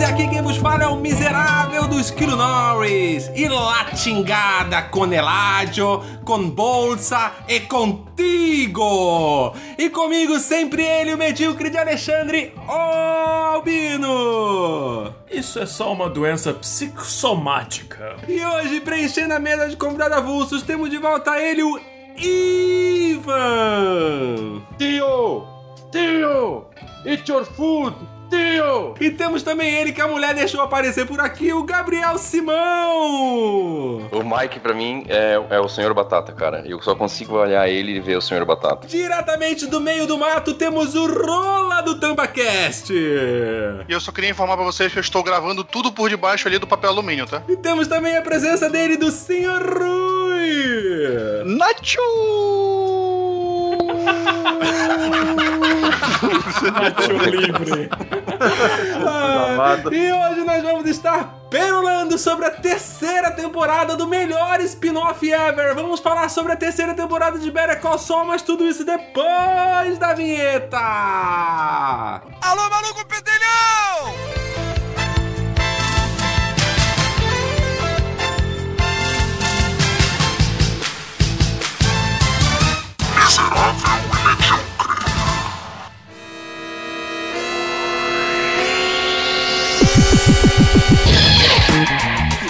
E aqui quem vos fala é o miserável do Esquilo Norris. E latingada con Eladio, com Bolsa e contigo! E comigo sempre ele, o medíocre de Alexandre Albino! Isso é só uma doença psicossomática. E hoje, preenchendo a mesa de convidado avulsos, temos de volta ele, o Ivan! Tio! Tio! It's your food! Tio! E temos também ele que a mulher deixou aparecer por aqui, o Gabriel Simão! O Mike, pra mim, é, é o Senhor Batata, cara. Eu só consigo olhar ele e ver o Senhor Batata. Diretamente do meio do mato temos o Rola do TambaCast! E eu só queria informar pra vocês que eu estou gravando tudo por debaixo ali do papel alumínio, tá? E temos também a presença dele, do Sr. Rui! Nacho! Nacho livre. Ah, e hoje nós vamos estar perolando sobre a terceira temporada do melhor spin-off ever. Vamos falar sobre a terceira temporada de Better Call Saul, mas tudo isso depois da vinheta! Alô, maluco pedelhão!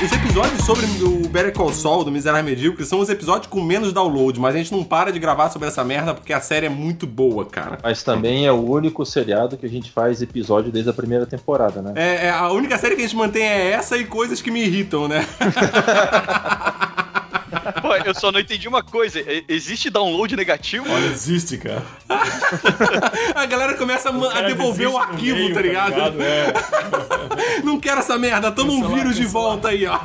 Os episódios sobre o Better Call Saul, do Miserável Medíocre, são os episódios com menos download, mas a gente não para de gravar sobre essa merda porque a série é muito boa, cara. Mas também é o único seriado que a gente faz episódio desde a primeira temporada, né? É, é, a única série que a gente mantém é essa e coisas que me irritam, né? Eu só não entendi uma coisa. Existe download negativo? Olha, existe, cara. a galera começa a, a devolver o arquivo, meio, tá ligado? É. Não quero essa merda, toma um vírus de volta aí, ó.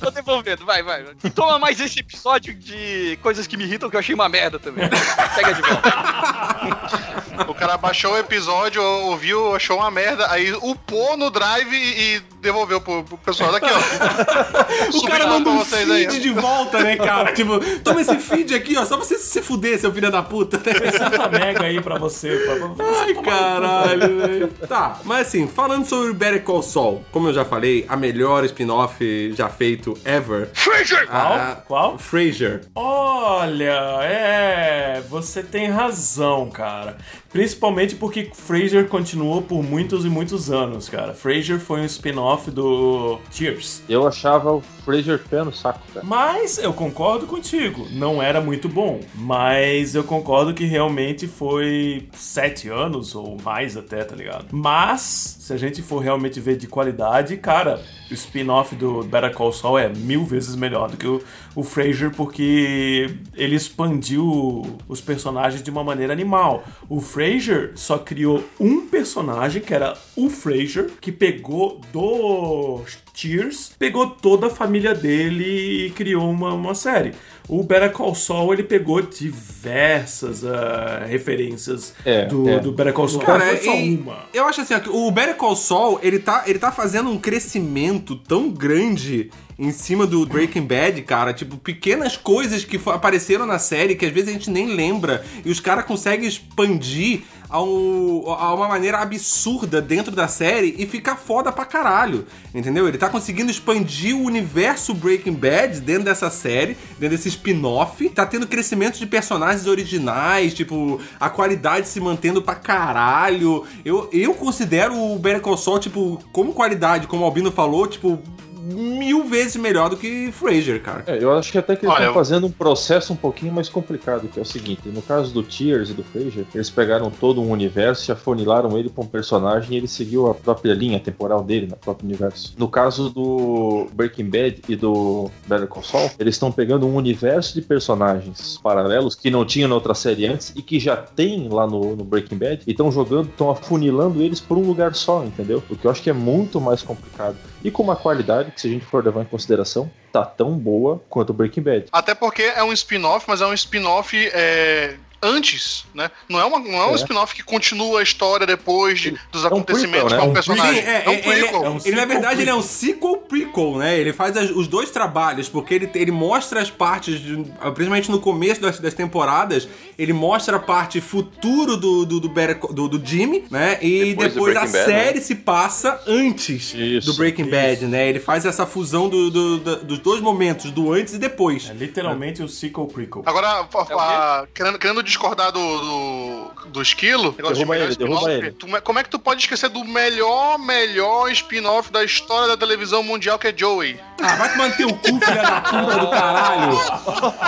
Tô devolvendo, vai, vai. Toma mais esse episódio de coisas que me irritam que eu achei uma merda também. Pega de volta. O cara baixou o episódio, ouviu, achou uma merda, aí upou no drive e, devolveu pro, pro pessoal. Daqui, ó. O cara pra um vocês aí, feed de volta, né, cara? Tipo, toma esse feed aqui, ó, só pra você se fuder, seu filho da puta. 60 mega aí pra você. Pra, pra você Ai, caralho, velho. Tá, mas assim, falando sobre o Better Call Saul, como eu já falei, a melhor spin-off já feito ever. Fraser! Qual? Ah, Qual? Frasier. Olha, é. Você tem razão, cara. Principalmente porque Frasier continuou por muitos e muitos anos, cara. Frasier foi um spin-off do Cheers. Eu achava o Fraser pé no saco, cara. Mas eu concordo contigo, não era muito bom. Mas eu concordo que realmente foi sete anos ou mais até, tá ligado? Mas, se a gente for realmente ver de qualidade, cara, spin-off do Better Call Saul é mil vezes melhor do que o, o Frasier, porque ele expandiu os personagens de uma maneira animal. O Frasier só criou um personagem, que era o Frasier, que pegou do Cheers, pegou toda a família dele e criou uma, uma série. O Better Call Saul, ele pegou diversas ah, referências É, do, é. do Better Call Saul. Cara, não foi só e- uma. Eu acho assim, ó, o Better Call Saul, ele tá, ele tá fazendo um crescimento tão grande em cima do Breaking Bad, cara. Tipo, pequenas coisas que apareceram na série que às vezes a gente nem lembra. E os caras conseguem expandir a, um- a uma maneira absurda dentro da série e ficar foda pra caralho. Entendeu? Ele tá conseguindo expandir o universo Breaking Bad dentro dessa série, dentro desse spin-off. Tá tendo crescimento de personagens originais, tipo, a qualidade se mantendo pra caralho. Eu, eu considero o Better Call Saul, tipo, como qualidade, como o Albino falou, tipo, mil vezes melhor do que Frasier, cara. É, eu acho que até que eles Olha, estão fazendo um processo um pouquinho mais complicado, que é o seguinte, no caso do Tears e do Fraser, eles pegaram todo um universo e afunilaram ele para um personagem e ele seguiu a própria linha temporal dele, no próprio universo. No caso do Breaking Bad e do Better Call Saul, eles estão pegando um universo de personagens paralelos que não tinham na outra série antes e que já tem lá no, no Breaking Bad e estão jogando, estão afunilando eles por um lugar só, entendeu? O que eu acho que é muito mais complicado e com uma qualidade que, se a gente for levar em consideração, tá tão boa quanto Breaking Bad. Até porque é um spin-off, mas é um spin-off é, antes, né? Não é, uma, não é um É. spin-off que continua a história depois de- dos um acontecimentos prequel, né? com É o um personagem. Sim, é, é um é, ele, prequel. É um ele, na verdade, sequel ele é um sequel prequel, né? Ele faz as- os dois trabalhos, porque ele, ele mostra as partes, de- principalmente no começo das, das temporadas, ele mostra a parte futuro do, do, do, Better do, do Jimmy, né? E Depois depois, a Bad, série se passa antes Isso, do Breaking Bad, né? Ele faz essa fusão do, do- do- dos dois momentos, do antes e depois. É literalmente o sequel prequel. Agora, É a- querendo, querendo discordar do, do, do esquilo, Derruba ele, derruba ele. tu- como é que tu pode esquecer do melhor, melhor spin-off da história da televisão mundial, que é Joey? Ah, vai manter o cu, filha da puta do caralho!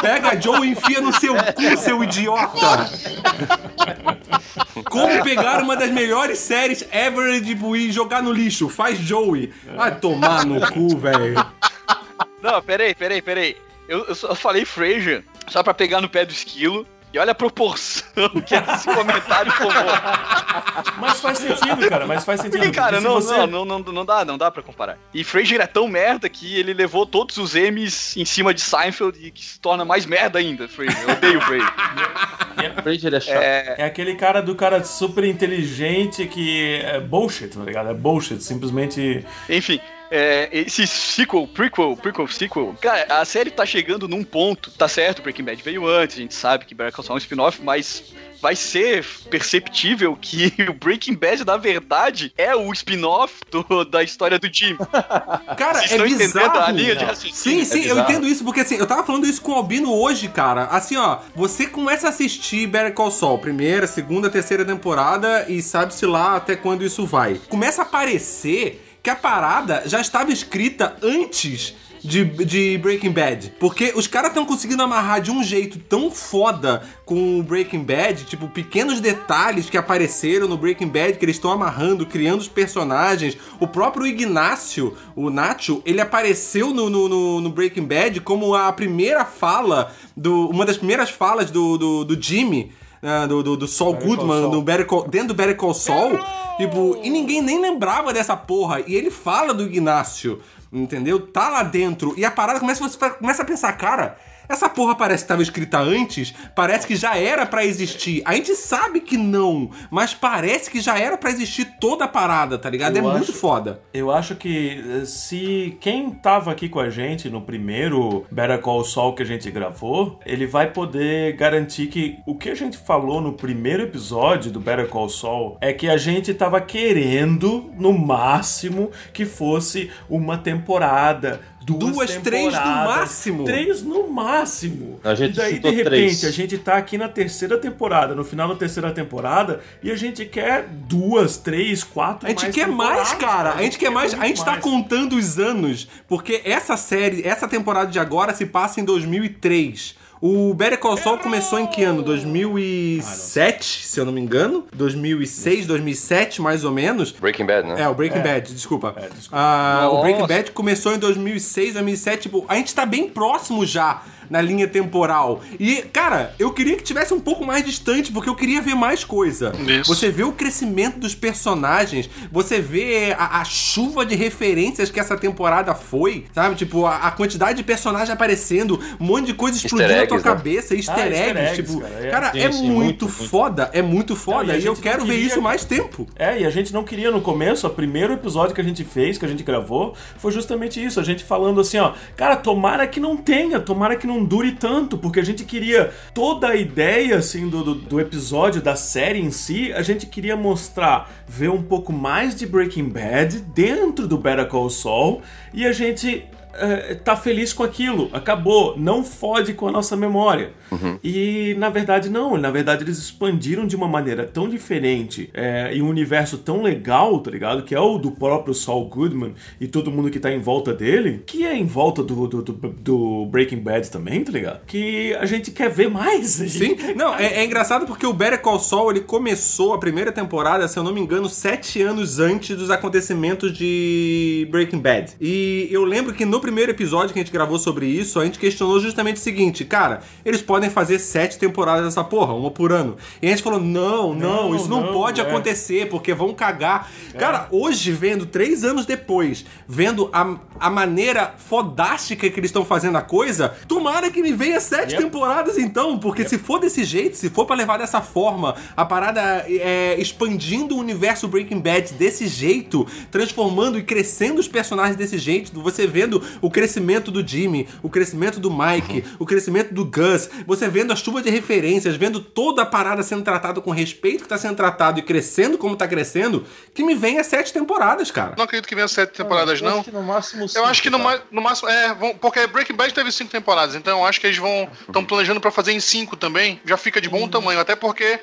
Pega a Joe e enfia no seu cu, seu idiota! Como pegar uma das melhores séries ever tipo, e jogar no lixo? Faz Joey. Vai tomar no cu, velho. Não, peraí, peraí, peraí. Eu, eu só falei Frasier só pra pegar no pé do esquilo. E olha a proporção que esse comentário tomou. Mas faz sentido, cara, mas faz sentido. Porque, cara, não, você- não, não, não, não dá, não dá pra comparar. E Frasier é tão merda que ele levou todos os M's em cima de Seinfeld e que se torna mais merda ainda, Frasier. Eu odeio o Frasier. Frasier é chato. É, É aquele cara do cara super inteligente que é bullshit, tá ligado? É bullshit, simplesmente. Enfim, é, esse sequel, prequel, prequel, sequel, cara, a série tá chegando num ponto, tá certo, Breaking Bad veio antes, a gente sabe que Better Call Saul é um spin-off, mas vai ser perceptível que o Breaking Bad, na verdade, é o spin-off da história do Jim. Cara, Vocês é estão entendendo bizarro. a linha de raciocínio? Sim, sim, eu bizarro. entendo isso, porque assim, eu tava falando isso com o Albino hoje, cara. Assim, ó, você começa a assistir Better Call Saul, primeira, segunda, terceira temporada, e sabe-se lá até quando isso vai. Começa a parecer que a parada já estava escrita antes. De, de Breaking Bad. Porque os caras estão conseguindo amarrar de um jeito tão foda com o Breaking Bad, tipo, pequenos detalhes que apareceram no Breaking Bad que eles estão amarrando, criando os personagens. O próprio Ignácio, o Nacho, ele apareceu no, no, no- no Breaking Bad como a primeira fala, do, uma das primeiras falas do, do, do Jimmy. ah, do, do, do Saul Better Call Goodman, Saul. do Better Call- dentro do Better Call Saul, tipo, e ninguém nem lembrava dessa porra. E ele fala do Ignácio, entendeu? Tá lá dentro. E a parada começa, você começa a pensar, cara, essa porra parece que estava escrita antes, parece que já era pra existir. A gente sabe que não, mas parece que já era pra existir toda a parada, tá ligado? Eu é muito acho- foda. Eu acho que eh, se quem tava aqui com a gente no primeiro Better Call Saul que a gente gravou, ele vai poder garantir que o que a gente falou no primeiro episódio do Better Call Saul é que a gente tava querendo, no máximo, que fosse uma temporada. Duas, Duas, três no máximo. Três no máximo. A gente e daí, de repente, três. a gente tá aqui na terceira temporada, no final da terceira temporada, e a gente quer duas, três, quatro A gente mais quer mais, cara. A gente quer mais. A gente tá mais. contando os anos. Porque essa série, essa temporada de agora se passa em 2003. O Better Call Saul começou em que ano? 2007, se eu não me engano. 2006, 2007, mais ou menos. Breaking Bad, né? É, o Breaking Bad, desculpa. É, desculpa. Ah, o. Breaking Bad começou em 2006, 2007. Tipo, a gente tá bem próximo já na linha temporal. E, cara, eu queria que tivesse um pouco mais distante, porque eu queria ver mais coisa. Isso. Você vê o crescimento dos personagens, você vê a, a chuva de referências que essa temporada foi, sabe? Tipo, a, a quantidade de personagens aparecendo, um monte de coisa explodindo na tua eggs, né? cabeça, easter Ah, easter eggs. eggs, tipo, cara, é. cara, Sim, é sim, muito, muito, foda, é muito foda, Não, e e, eu quero não ver queria- isso mais tempo. É, e a gente não queria no começo, o primeiro episódio que a gente fez, que a gente gravou, foi justamente isso. A gente falando assim, ó, cara, tomara que não tenha, tomara que não dure tanto, porque a gente queria toda a ideia, assim, do, do, do episódio, da série em si, a gente queria mostrar, ver um pouco mais de Breaking Bad dentro do Better Call Saul, e a gente é, tá feliz com aquilo, acabou, não fode com a nossa memória. E na verdade, não, na verdade eles expandiram de uma maneira tão diferente é, e um universo tão legal, tá ligado? Que é o do próprio Saul Goodman e todo mundo que tá em volta dele, que é em volta do, do, do, do Breaking Bad também, tá ligado? Que a gente quer ver mais. Sim, não, é, é engraçado porque o Better Call Saul, ele começou a primeira temporada, se eu não me engano, sete anos antes dos acontecimentos de Breaking Bad. E eu lembro que no primeiro episódio que a gente gravou sobre isso, a gente questionou justamente o seguinte, cara, eles podem fazer sete temporadas dessa porra, uma por ano. E a gente falou, não, não, Não, isso não, não, pode é. acontecer, porque vão cagar. Cara, hoje, vendo, três anos depois, vendo a, a maneira fodástica que eles estão fazendo a coisa, tomara que me venha sete Yep. temporadas então, porque se for desse jeito, se for pra levar dessa forma, a parada é, expandindo o universo Breaking Bad desse jeito, transformando e crescendo os personagens desse jeito, você vendo o crescimento do Jimmy, o crescimento do Mike, o crescimento do Gus, você vendo a chuva de referências, vendo toda a parada sendo tratada com respeito que tá sendo tratado e crescendo como tá crescendo, que me venha sete temporadas, cara. Não acredito que venha sete temporadas, Eu não. acho que no máximo Eu cinco, acho que no, no máximo. É, vão- porque Breaking Bad teve cinco temporadas, então eu acho que eles vão. Estão planejando pra fazer em cinco também. Já fica de bom tamanho. Até porque é,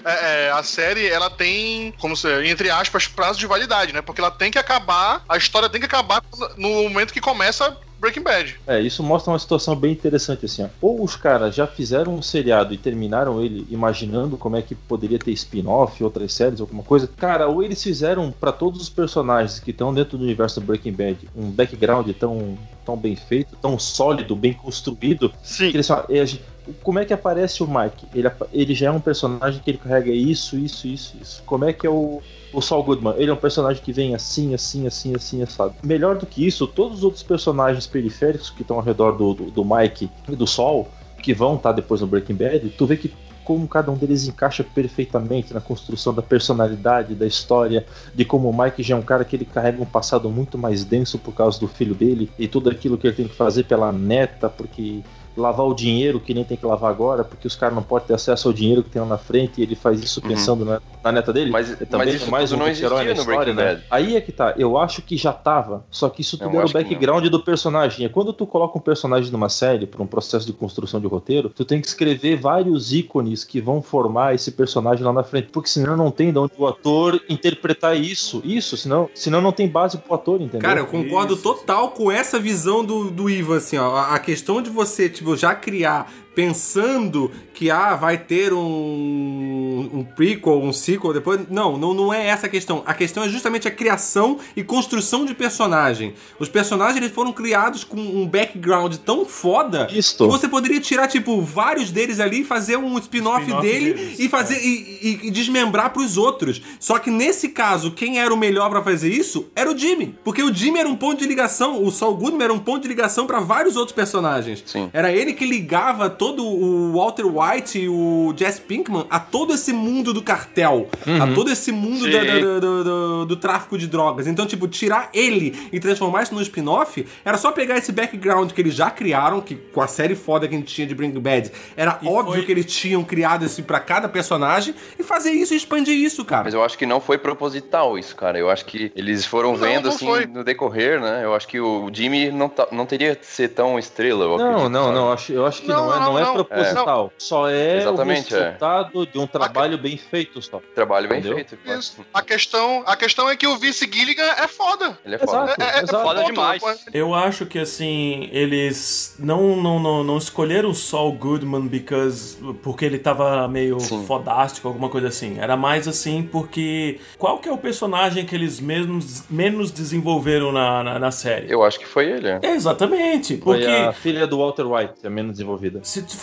é, a série, ela tem, como se, entre aspas, prazo de validade, né? Porque ela tem que acabar, a história tem que acabar no momento que começa Breaking Bad. É, isso mostra uma situação bem interessante assim, ó. Ou os caras já fizeram um seriado e terminaram ele imaginando como é que poderia ter spin-off, outras séries, alguma coisa. Cara, ou eles fizeram pra todos os personagens que estão dentro do universo do Breaking Bad um background tão, tão bem feito, tão sólido, bem construído, Sim. que eles falam, "É, a gente- como é que aparece o Mike? Ele, ele já é um personagem que ele carrega isso, isso, isso, isso. Como é que é o, o Saul Goodman? Ele é um personagem que vem assim, assim, assim, assim, assado. Melhor do que isso, todos os outros personagens periféricos que estão ao redor do, do, do Mike e do Saul, que vão estar depois no Breaking Bad, tu vê que como cada um deles encaixa perfeitamente na construção da personalidade, da história, de como o Mike já é um cara que ele carrega um passado muito mais denso por causa do filho dele e tudo aquilo que ele tem que fazer pela neta, porque lavar o dinheiro que nem tem que lavar agora, porque os caras não podem ter acesso ao dinheiro que tem lá na frente e ele faz isso Uhum. pensando na, na neta dele. Mas- mas também isso é mais tudo um não existia na história, né? Bad. Aí é que tá, eu acho que já tava, só que isso Eu tudo era o background do personagem. É quando tu coloca um personagem numa série, por um processo de construção de roteiro, tu tem que escrever vários ícones que vão formar esse personagem lá na frente, porque senão não tem de onde o ator interpretar isso, isso, senão, senão não tem base pro ator, entendeu? Cara, eu concordo Isso. total com essa visão do, do Ivan, assim, ó. A, a questão de você, tipo, já criar pensando que, ah, vai ter um, um prequel, um sequel depois. Não, não, não é essa a questão. A questão é justamente a criação e construção de personagem. Os personagens, eles foram criados com um background tão foda Isto. que você poderia tirar, tipo, vários deles ali e fazer um spin-off Spin-off dele deles, e fazer e, e- e desmembrar pros outros. Só que nesse caso, quem era o melhor pra fazer isso era o Jimmy. Porque o Jimmy era um ponto de ligação, o Saul Goodman era um ponto de ligação pra vários outros personagens. Sim. Era ele que ligava todo o Walter White e o Jesse Pinkman a todo esse mundo do cartel, a todo esse mundo Sim. da- da- do, do- do- do tráfico de drogas. Então, tipo, tirar ele e transformar isso num spin-off era só pegar esse background que eles já criaram, que com a série foda que a gente tinha de Breaking Bad, era E óbvio foi- que eles tinham criado esse pra cada personagem e fazer isso e expandir isso, cara. Mas eu acho que não foi proposital isso, cara. Eu acho que eles foram Não, vendo não assim foi. no decorrer, né? Eu acho que o Jimmy não, tá- não teria que ser tão estrela. Eu Não, acredito, não, sabe? não. Acho, eu acho que não, Não, é, não, não, é proposital. Só é Exatamente, o é. resultado de um trabalho bem feito só. Trabalho bem Entendeu? feito. claro. Isso. A questão, a questão é que o Vince Gilligan é foda. Ele é foda. Exato, É, é, exato. foda ponto. demais. Eu acho que assim, eles não não, não, não escolheram o Saul Goodman because, porque ele tava meio Sim. fodástico, alguma coisa assim. Era mais assim porque qual que é o personagem que eles mesmos menos desenvolveram na, na, na série? Eu acho que foi ele. é. É, Exatamente, Foi porque a filha do Walter White, a menos desenvolvida. se tu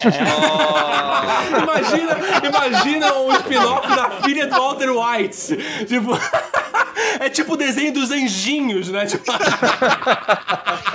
Imagina, imagina um spin-off da filha do Walter White. Tipo. É tipo o desenho dos anjinhos, né? Tipo,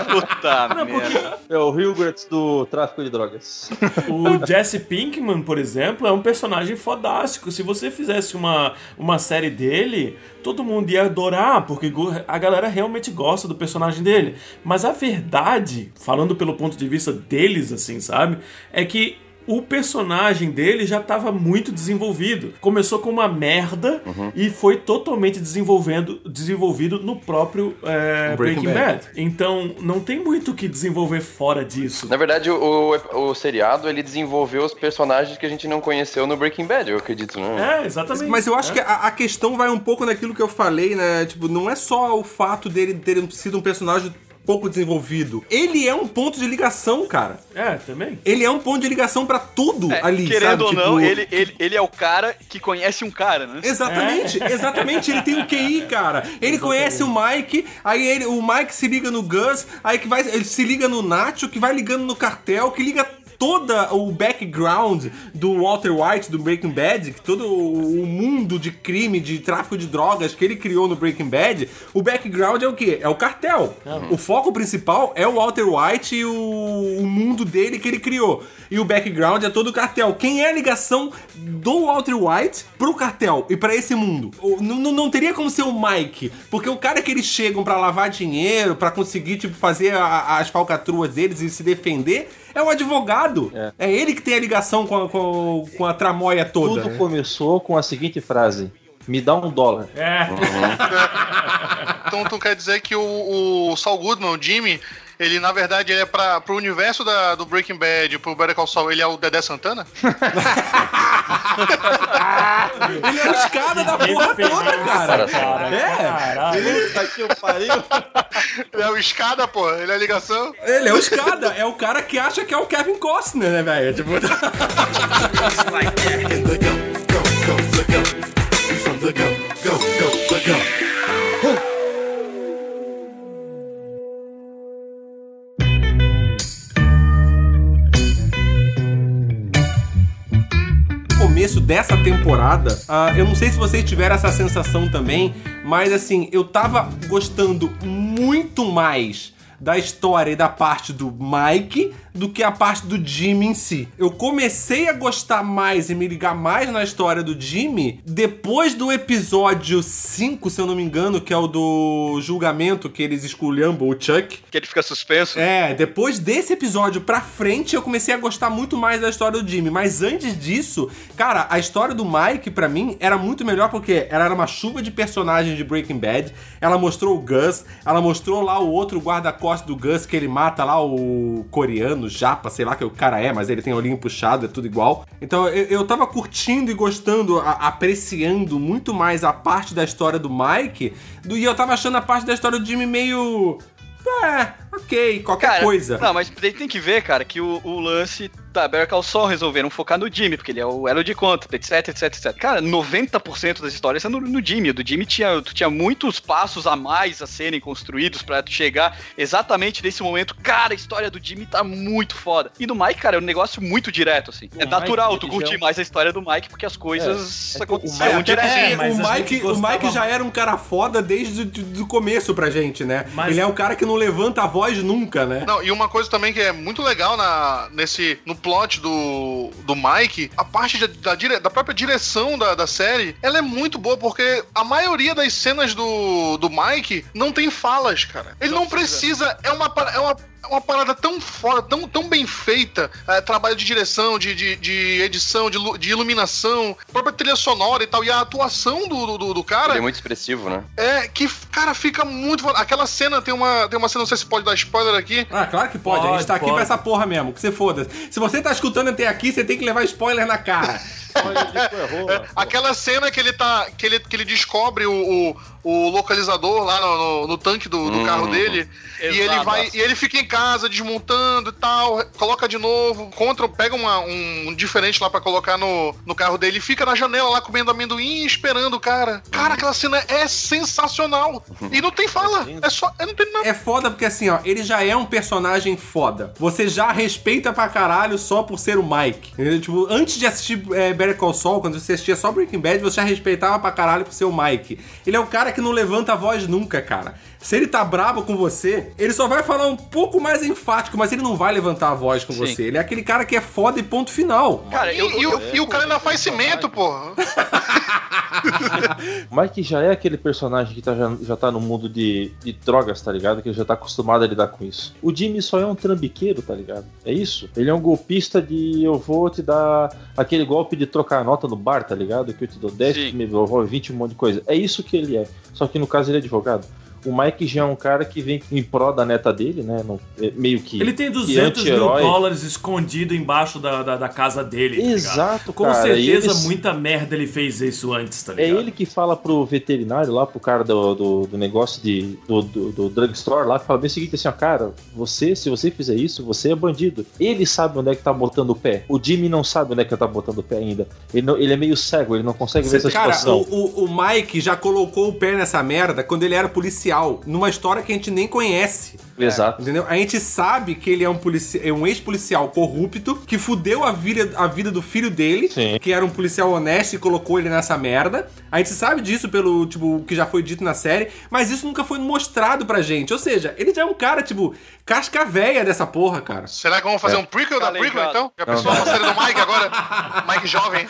Puta merda. É o Hilbert do tráfico de drogas. O Jesse Pinkman, por exemplo, é um personagem fodástico. Se você fizesse uma, uma série dele, todo mundo ia adorar, porque a galera realmente gosta do personagem dele. Mas a verdade, falando pelo ponto de vista deles, assim, sabe? É que o personagem dele já estava muito desenvolvido. Começou com uma merda e foi totalmente desenvolvendo, desenvolvido no próprio é, Breaking Breaking, Bad. Bad. Então, não tem muito o que desenvolver fora disso. Na verdade, o, o, o seriado ele desenvolveu os personagens que a gente não conheceu no Breaking Bad, eu acredito, né? É, exatamente. Mas eu acho É. que a, a questão vai um pouco naquilo que eu falei, né? Tipo, não é só o fato dele ter sido um personagem pouco desenvolvido. Ele é um ponto de ligação, cara. É, também. Ele é um ponto de ligação pra tudo É, ali, querendo sabe? ou Tipo, não, ele, ele, ele é o cara que conhece um cara, né? Exatamente, exatamente. Ele tem o QI, cara. Ele conhece o Mike, aí ele, o Mike se liga no Gus, aí que vai, ele se liga no Nacho, que vai ligando no cartel, que liga toda o background do Walter White do Breaking Bad, que todo o mundo de crime, de tráfico de drogas que ele criou no Breaking Bad, o background é o quê? É o cartel. O foco principal é o Walter White e o, o mundo dele que ele criou. E o background é todo o cartel. Quem é a ligação do Walter White pro cartel e pra esse mundo? O- Não, não, não teria como ser o Mike, porque o cara que eles chegam pra lavar dinheiro, pra conseguir tipo fazer a- as falcatruas deles e se defender, é o advogado. É, ele que tem a ligação com a, com, com a tramóia toda. Tudo né? começou com a seguinte frase: Me dá um dólar. É. Então tu quer dizer que o, o Saul Goodman, o Jimmy, ele na verdade ele é pra, pro universo da, do Breaking Bad, pro Better Call Saul, ele é o Dedé Santana? Ele é o escada da porra toda, cara. cara. É. Caralho. Puta que pariu. Ele é o escada, pô, ele é a ligação. Ele é o escada, é o cara que acha que é o Kevin Costner, né, velho? Tipo, começo dessa temporada, ah, eu não sei se vocês tiveram essa sensação também, mas assim, eu tava gostando muito mais da história e da parte do Mike do que a parte do Jimmy em si. Eu comecei a gostar mais e me ligar mais na história do Jimmy depois do episódio 5, se eu não me engano, que é o do julgamento que eles esculhambam o Chuck. Que ele fica suspenso. É, depois desse episódio pra frente eu comecei a gostar muito mais da história do Jimmy. Mas antes disso, cara, a história do Mike, pra mim, era muito melhor porque ela era uma chuva de personagens de Breaking Bad. Ela mostrou o Gus, ela mostrou lá o outro guarda-costas do Gus que ele mata lá o coreano, japa, sei lá que o cara é, mas ele tem olhinho puxado, é tudo igual. Então eu, eu tava curtindo e gostando, a- apreciando muito mais a parte da história do Mike, do, e eu tava achando a parte da história do Jimmy meio. É, ok, qualquer Cara, coisa. Não, mas tem que ver, cara, que o, o lance da Better Call Saul resolveram focar no Jimmy, porque ele é o elo de conta, etc, etc, etc. Cara, 90% das histórias são no, no Jimmy. O do Jimmy tinha, tu tinha muitos passos a mais a serem construídos pra tu chegar exatamente nesse momento. Cara, a história do Jimmy tá muito foda. E do Mike, cara, é um negócio muito direto, assim. O é natural Mike, tu ele curtir já é mais a história do Mike, porque as coisas É, é aconteceram Mike- direto. É, o Mike, o Mike já era um cara foda desde o começo pra gente, né? Mas- Ele é um cara que não levanta a voz nunca, né? Não, e uma coisa também que é muito legal na, nesse, no plot do, do Mike, a parte de- da, dire- da própria direção da, da série, ela é muito boa, porque a maioria das cenas do, do Mike não tem falas, cara. Ele não, precisa, é uma, é uma uma parada tão foda, tão, tão bem feita. é, trabalho de direção, de, de, de edição, de, de iluminação, própria trilha sonora e tal. E a atuação do, do, do cara Ele é muito expressivo, né? é que, cara, fica muito foda. Aquela cena tem uma, tem uma cena, não sei se pode dar spoiler aqui. Ah, claro que pode. a gente Pode, tá aqui pode. pra essa porra mesmo, que você foda. Se você tá escutando até aqui, você tem que levar spoiler na cara. Olha, errou, É, aquela cena que ele tá. que ele, que ele descobre o, o, o localizador lá no, no- no tanque do, do Hum. carro dele. E ele vai. E ele fica em casa desmontando e tal. Coloca de novo. Contra, pega uma- um, um diferente lá pra colocar no, no carro dele. E fica na janela lá comendo amendoim e esperando o cara. Cara, aquela cena é sensacional. E não tem fala. É só. é, Não tem nada. É foda porque assim, ó, ele já é um personagem foda. Você já respeita pra caralho só por ser o Mike. Entendeu? Tipo, antes de assistir é, Better Call Saul, quando você assistia só Breaking Bad, você já respeitava pra caralho por ser o Mike. Ele é o cara que não levanta a voz nunca, cara. Se ele tá brabo com você, ele só vai falar um pouco mais enfático, mas ele não vai levantar a voz com Sim. você. Ele é aquele cara que é foda e ponto final. Cara, E, eu, e o, e o cara ainda faz cimento, porra. Mike já é aquele personagem que tá, já, já tá no mundo de, de drogas, tá ligado? Que ele já tá acostumado a lidar com isso. O Jimmy só é um trambiqueiro, tá ligado? É isso. Ele é um golpista de eu vou te dar aquele golpe de trocar a nota no bar, tá ligado? Que eu te dou 10, Sim. me devolve 20, um monte de coisa. É isso que ele é. Só que no caso ele é advogado. O Mike já é um cara que vem em pró da neta dele, né? Não- é meio que. Ele tem que 200 mil dólares escondido embaixo da, da, da casa dele. tá ligado? Exato, Com cara. e certeza, eles- muita merda ele fez isso antes, tá É ligado? ele que fala pro veterinário lá, pro cara do, do, do negócio de, do, do, do drugstore lá, que fala bem o seguinte assim, ó, cara, você, se você fizer isso, você é bandido. Ele sabe onde é que tá botando o pé. O Jimmy não sabe onde é que tá botando o pé ainda. Ele, não- ele é meio cego, ele não consegue ver essa Cara, situação. o, o, o Mike já colocou o pé nessa merda quando ele era policial, numa história que a gente nem conhece. Exato. Entendeu? A gente sabe que ele é um, polici é um ex-policial corrupto que fudeu a vida, a vida do filho dele, Sim. que era um policial honesto e colocou ele nessa merda. A gente sabe disso pelo, tipo, que já foi dito na série, mas isso nunca foi mostrado pra gente. Ou seja, ele já é um cara, tipo, casca véia dessa porra, cara. Será que vamos fazer É. um prequel da Calejado. prequel, então? Já pensou a série do Mike agora? Mike jovem.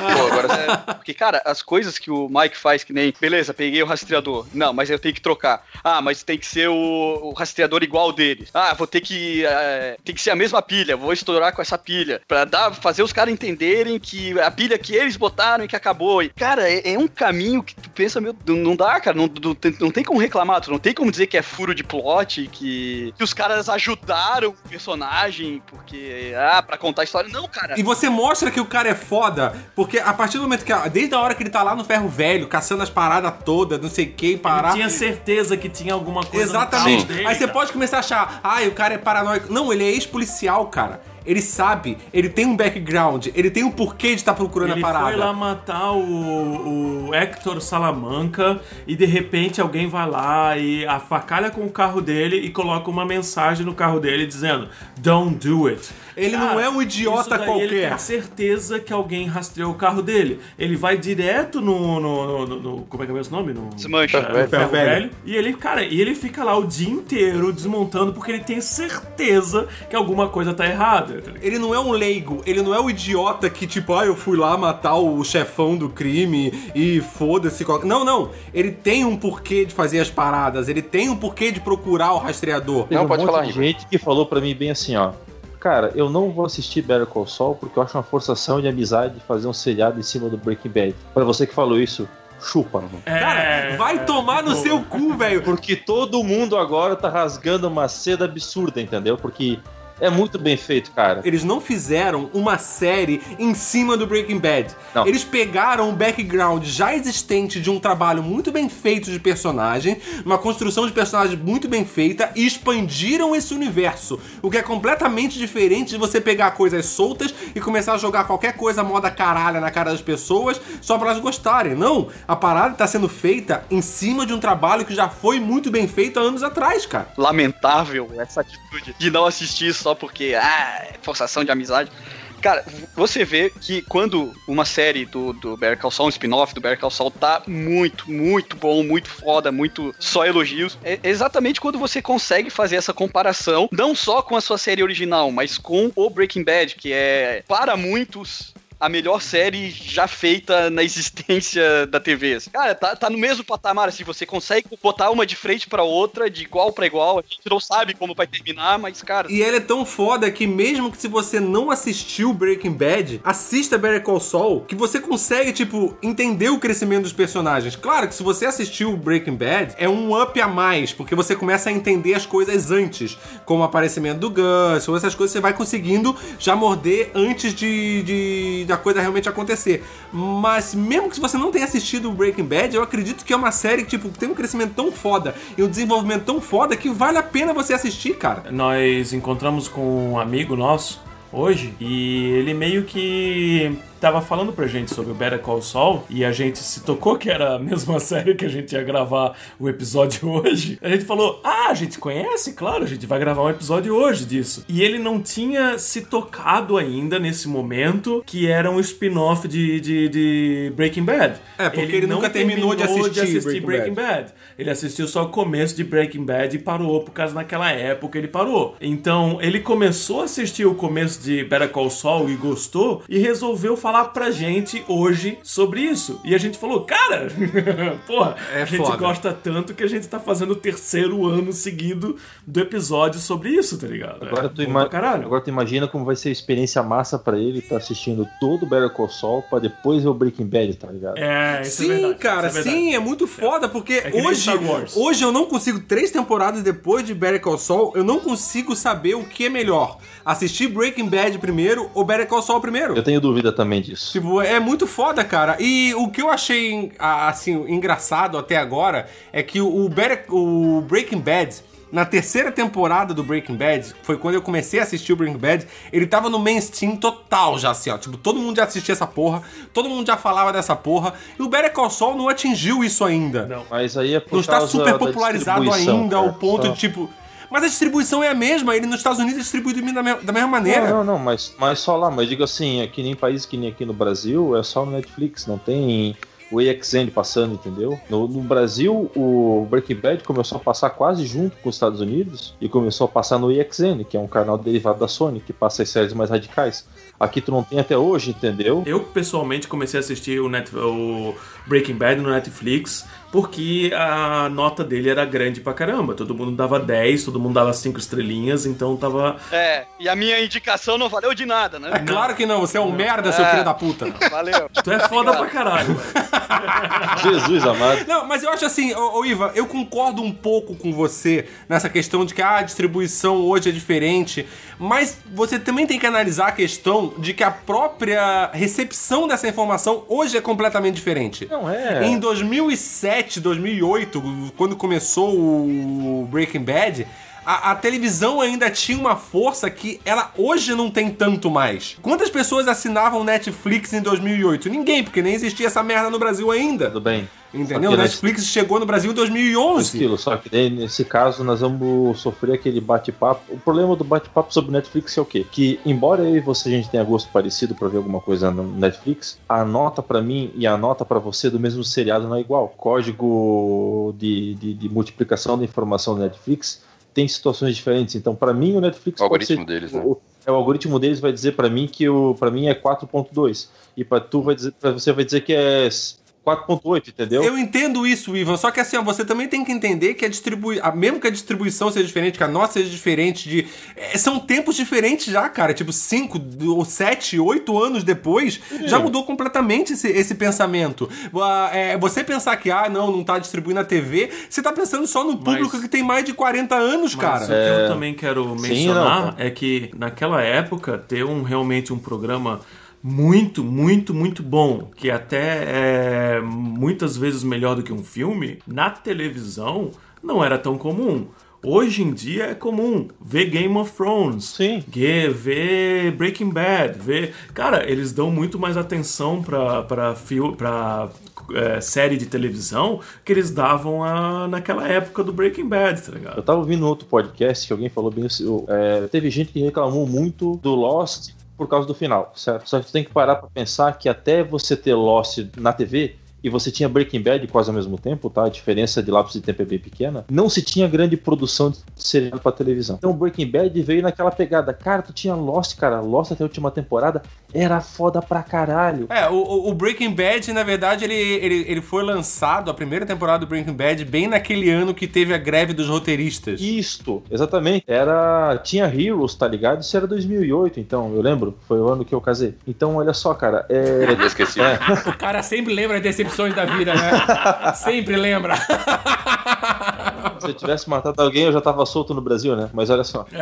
Pô, agora É, porque, cara, as coisas que o Mike faz, que nem, beleza, peguei o rastreador. Não, mas eu tenho que trocar. Ah, mas tem que ser o, o rastreador igual dele. Ah, vou ter que. é, tem que ser a mesma pilha, vou estourar com essa pilha. Pra dar, fazer os caras entenderem que a pilha que eles botaram e que acabou. E, cara, é, é um caminho que tu pensa, meu, não- não dá, cara. Não, não, tem- não tem como reclamar, tu não tem como dizer que é furo de plot, que, que os caras ajudaram o personagem, porque. Ah, pra contar a história. Não, cara. E você mostra que o cara é foda, porque a partir do momento que. Desde a hora que ele tá lá no ferro velho, caçando as paradas todas, não sei o que, Ele parar. tinha certeza que tinha alguma coisa Exatamente. no carro dele, Aí você cara. pode começar a achar, ai, o cara é paranoico. Não, ele é ex-policial, cara. Ele sabe, ele tem um background, ele tem um porquê de estar procurando Ele a parada. foi lá matar o, o Hector Salamanca e de repente alguém vai lá e afacalha com o carro dele e coloca uma mensagem no carro dele dizendo Don't do it. Ele não é um idiota isso daí Ele qualquer. tem certeza que alguém rastreou o carro dele. Ele vai direto no. no, no- no- no- como é que é o nome? No, Desmancha. É, no ferro velho. velho. E ele, cara, e ele fica lá o dia inteiro desmontando porque ele tem certeza que alguma coisa tá errada. Ele não é um leigo, ele não é o idiota que, tipo, ah, eu fui lá matar o chefão do crime e foda-se. Não, não. Ele tem um porquê de fazer as paradas, ele tem um porquê de procurar o rastreador. Não, um pode falar, gente que falou pra mim bem assim, ó. Cara, eu não vou assistir Better Call Saul porque eu acho uma forçação de amizade fazer um seriado em cima do Breaking Bad. Pra você que falou isso, chupa. Cara, É, vai tomar no seu cu, velho. Porque todo mundo agora tá rasgando uma seda absurda, entendeu? Porque é muito bem feito, cara. Eles não fizeram uma série em cima do Breaking Bad. Não. Eles pegaram o background já existente de um trabalho muito bem feito de personagem, uma construção de personagem muito bem feita e expandiram esse universo. O que é completamente diferente de você pegar coisas soltas e começar a jogar qualquer coisa moda caralha na cara das pessoas só pra elas gostarem. Não, a parada tá sendo feita em cima de um trabalho que já foi muito bem feito há anos atrás, cara. lamentável essa atitude de não assistir só porque, ah, é forçação de amizade. Cara, você vê que quando uma série do, do Better Call Saul, um spin-off do Better Call Saul tá muito, muito bom, muito foda, muito só elogios, é exatamente quando você consegue fazer essa comparação, não só com a sua série original, mas com o Breaking Bad, que é, para muitos, a melhor série já feita na existência da TV. Cara, tá, tá no mesmo patamar, assim, você consegue botar uma de frente pra outra, de igual pra igual, a gente não sabe como vai terminar, mas, cara... E ela é tão foda que mesmo que se você não assistiu Breaking Bad, assista Better Call Saul, que você consegue, tipo, entender o crescimento dos personagens. Claro que se você assistiu Breaking Bad, é um up a mais, porque você começa a entender as coisas antes, como o aparecimento do Gus, ou essas coisas você vai conseguindo já morder antes de, de- da coisa realmente acontecer. Mas mesmo que você não tenha assistido Breaking Bad, eu acredito que é uma série que, tipo, tem um crescimento tão foda e um desenvolvimento tão foda que vale a pena você assistir, cara. Nós encontramos com um amigo nosso hoje e ele meio que tava falando pra gente sobre o Better Call Saul e a gente se tocou que era a mesma série que a gente ia gravar o episódio hoje. A gente falou: "Ah, a gente conhece, claro, a gente vai gravar um episódio hoje disso". E ele não tinha se tocado ainda nesse momento que era um spin-off de, de, de Breaking Bad. É, porque ele não nunca terminou de assistir Breaking Bad. Ele assistiu só o começo de Breaking Bad e parou, por causa naquela época ele parou. Então, ele começou a assistir o começo de Better Call Saul e gostou, e resolveu falar pra gente hoje sobre isso. E a gente falou, cara, porra, É a gente foda. gosta tanto que a gente tá fazendo o terceiro ano seguido do episódio sobre isso, tá ligado? Agora É tu, ima-. Agora tu imagina como vai ser a experiência massa pra ele estar assistindo todo o Better Call Saul pra depois ver o Breaking Bad, tá ligado? É, isso Sim, é verdade. cara, isso é sim, é muito foda, porque que nem hoje, hoje eu não consigo, três temporadas depois de Better Call Saul, eu não consigo saber o que é melhor. Assistir Breaking Bad primeiro ou Better Call Saul primeiro. Eu tenho dúvida também disso. Tipo, é muito foda, cara. E o que eu achei, assim, engraçado até agora é que o, Better- o Breaking Bad, na terceira temporada do Breaking Bad, foi quando eu comecei a assistir o Breaking Bad, ele tava no mainstream total já, assim, ó. Tipo, todo mundo já assistia essa porra, todo mundo já falava dessa porra, e o Better Call Saul não atingiu isso ainda. Não. Mas aí é por Não está super popularizado ainda cara. ao ponto Só- de, tipo... Mas a distribuição é a mesma, ele nos Estados Unidos é distribuído da me- da mesma maneira. Não, não, não, mas, mas só lá. Mas digo assim, aqui nem país que nem aqui no Brasil, é só no Netflix, não tem o EXN passando, entendeu? No, no Brasil, o Breaking Bad começou a passar quase junto com os Estados Unidos e começou a passar no EXN, que é um canal derivado da Sony, que passa as séries mais radicais. Aqui tu não tem até hoje, entendeu? Eu pessoalmente comecei a assistir o, Net- o Breaking Bad no Netflix porque a nota dele era grande pra caramba. Todo mundo dava 10, todo mundo dava 5 estrelinhas, então tava. É, e a minha indicação não valeu de nada, É né? claro que não, você é um merda, seu É. filho da puta. Valeu. Tu é foda pra caralho. Jesus amado. Não, mas eu acho assim, ô, ô, Iva, eu concordo um pouco com você nessa questão de que ah, a distribuição hoje é diferente, mas você também tem que analisar a questão de que a própria recepção dessa informação hoje é completamente diferente. Não é. Em 2007, 2008, quando começou o Breaking Bad, a, a televisão ainda tinha uma força que ela hoje não tem tanto mais. Quantas pessoas assinavam Netflix em 2008? Ninguém, porque nem existia essa merda no Brasil ainda. Tudo bem. Entendeu? Que Netflix chegou no Brasil em 2011. Aquilo, só que daí, nesse caso nós vamos sofrer aquele bate-papo. O problema do bate-papo sobre Netflix é o quê? Que embora eu e você a gente tenha gosto parecido pra ver alguma coisa no Netflix, a nota pra mim e a nota pra você do mesmo seriado não é igual. Código de, de, de multiplicação da informação do Netflix tem situações diferentes. Então, pra mim o Netflix O algoritmo ser, deles, né? o, é, o algoritmo deles vai dizer pra mim que o para mim é 4.2 e pra tu vai dizer para você vai dizer que é 4.8, entendeu? Eu entendo isso, Ivan, só que assim, ó, você também tem que entender que a distribuição, mesmo que a distribuição seja diferente, que a nossa seja diferente, de, é, são tempos diferentes já, cara. Tipo, 5 ou 7, 8 anos depois, já mudou completamente esse, esse pensamento. É, você pensar que, ah, não, não tá distribuindo na TV, você tá pensando só no público que tem mais de 40 anos, Mas cara. o que eu também quero Sim, mencionar não. é que naquela época ter um realmente um programa muito, muito, muito bom, que até é muitas vezes melhor do que um filme, na televisão não era tão comum. Hoje em dia é comum ver Game of Thrones, Sim. Ver Breaking Bad, ver. Cara, eles dão muito mais atenção pra, pra, fil- pra é, série de televisão que eles davam a, naquela época do Breaking Bad, tá ligado? Eu tava ouvindo outro podcast que alguém falou bem assim, é, teve gente que reclamou muito do Lost por causa do final, certo? Só que tem que parar pra pensar que até você ter Lost na TV e você tinha Breaking Bad quase ao mesmo tempo, tá? A diferença de lapso de tempo é bem pequena. Não se tinha grande produção de seriado pra televisão. Então Breaking Bad veio naquela pegada, cara, tu tinha Lost, cara, Lost até a última temporada era foda pra caralho. É, o- o, Breaking Bad, na verdade, ele, ele, ele foi lançado, a primeira temporada do Breaking Bad, bem naquele ano que teve a greve dos roteiristas. Isto, exatamente. Era. Tinha Heroes, tá ligado? Isso era 2008, então, eu lembro. Foi o ano que eu casei. Então, olha só, cara. É. Eu esqueci. O cara sempre lembra as decepções da vida, né? sempre lembra. Se eu tivesse matado alguém, eu já tava solto no Brasil, né? Mas olha só.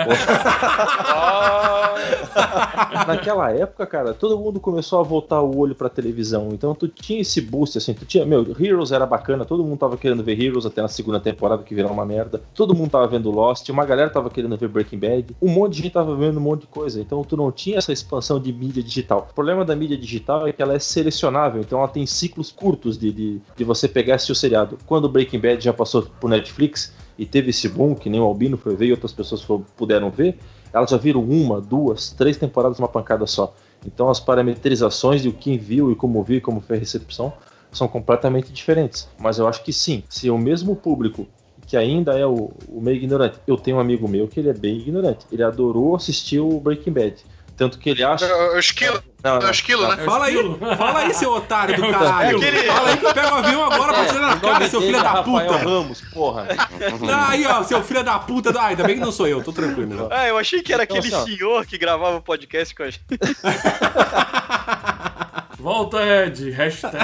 Naquela época, cara, todo mundo começou a voltar o olho pra televisão. Então tu tinha esse boost, assim, tu tinha. Meu, Heroes era bacana, todo mundo tava querendo ver Heroes até na segunda temporada, que virou uma merda. Todo mundo tava vendo Lost, uma galera tava querendo ver Breaking Bad. Um monte de gente tava vendo um monte de coisa. Então tu não tinha essa expansão de mídia digital. O problema da mídia digital é que ela é selecionável, então ela tem ciclos curtos de, de, de você pegar esse seriado. Quando o Breaking Bad já passou pro Netflix e teve esse boom, que nem o Albino foi ver e outras pessoas foram- puderam ver, elas já viram uma, duas, três temporadas uma pancada só. Então as parametrizações de quem viu e como viu e como foi a recepção são completamente diferentes. Mas eu acho que sim, se o mesmo público que ainda é o, o meio ignorante, eu tenho um amigo meu que ele é bem ignorante, ele adorou assistir o Breaking Bad. Tanto que ele acha. É o esquilo. Não, É não, o esquilo, não. né? Fala aí, fala aí, seu otário do É caralho. aquele- Fala aí que eu pego o avião agora pra tirar na É, cara, seu filho é da Rafael puta. Ramos, porra. Aí, ó, seu filho da puta. Ah, ainda bem que não sou eu, tô tranquilo. Ah, eu achei que era Então, aquele assim, senhor que gravava o podcast com a gente. Volta, Ed. Hashtag.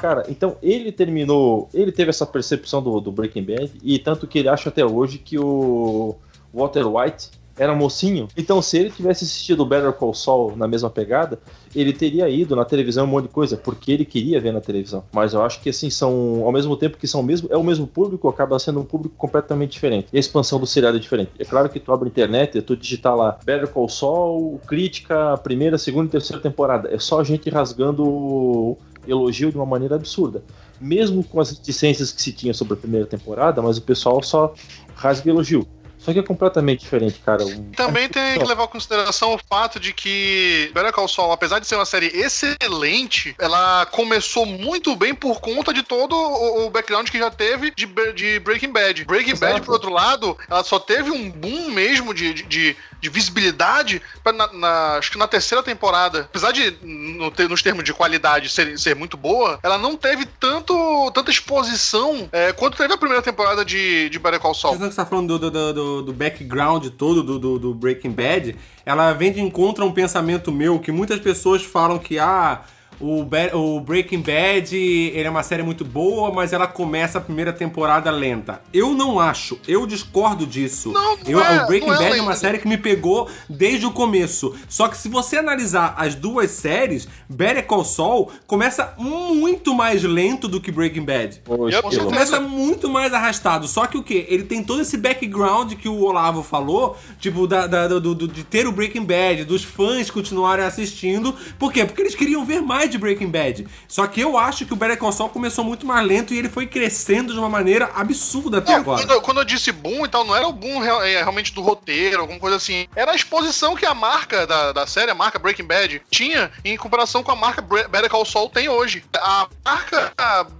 Cara, então ele terminou. Ele teve essa percepção do, do Breaking Bad, e tanto que ele acha até hoje que o Walter White era mocinho. Então, se ele tivesse assistido Better Call Saul na mesma pegada, ele teria ido na televisão um monte de coisa, porque ele queria ver na televisão. Mas eu acho que assim, são. Ao mesmo tempo que são mesmo, é o mesmo público, acaba sendo um público completamente diferente. E a expansão do seriado é diferente. É claro que tu abre a internet, tu digitar lá Better Call Saul, crítica, primeira, segunda e terceira temporada. É só gente rasgando elogio de uma maneira absurda. Mesmo com as reticências que se tinha sobre a primeira temporada, mas o pessoal só rasga elogio. Só que é completamente diferente, cara. Também tem que levar em consideração o fato de que Better Call Saul, apesar de ser uma série excelente, ela começou muito bem por conta de todo o background que já teve de, de Breaking Bad. Breaking Exato. Bad, por outro lado, ela só teve um boom mesmo de, de, de- de visibilidade pra na, na- acho que na terceira temporada. Apesar de, no ter- nos termos de qualidade, ser, ser muito boa, ela não teve tanto, tanta exposição é, quanto teve a primeira temporada de, de Better Call Saul. Você tá falando do, do, do, do background todo do, do, do Breaking Bad, ela vem de encontro a um pensamento meu que muitas pessoas falam que, ah, o, o Breaking Bad ele é uma série muito boa, mas ela começa a primeira temporada lenta. Eu não acho, eu discordo disso. Não, não Eu- é- o Breaking não é Bad é uma série que me pegou desde o começo. Só que se você analisar as duas séries, Better Call Saul começa muito mais lento do que Breaking Bad. Eu- Esquilo. Começa muito mais arrastado. Só que o quê? Ele tem todo esse background que o Olavo falou, tipo, da, da- do, do- de ter o Breaking Bad, dos fãs continuarem assistindo. Por quê? Porque eles queriam ver mais de Breaking Bad. Só que eu acho que o Better Call Saul começou muito mais lento e ele foi crescendo de uma maneira absurda até Não, agora. quando, quando eu disse boom e tal, não era o boom real- é, realmente do roteiro, alguma coisa assim. Era a exposição que a marca da, da série, a marca Breaking Bad, tinha em comparação com a marca Better Call Saul tem hoje. A marca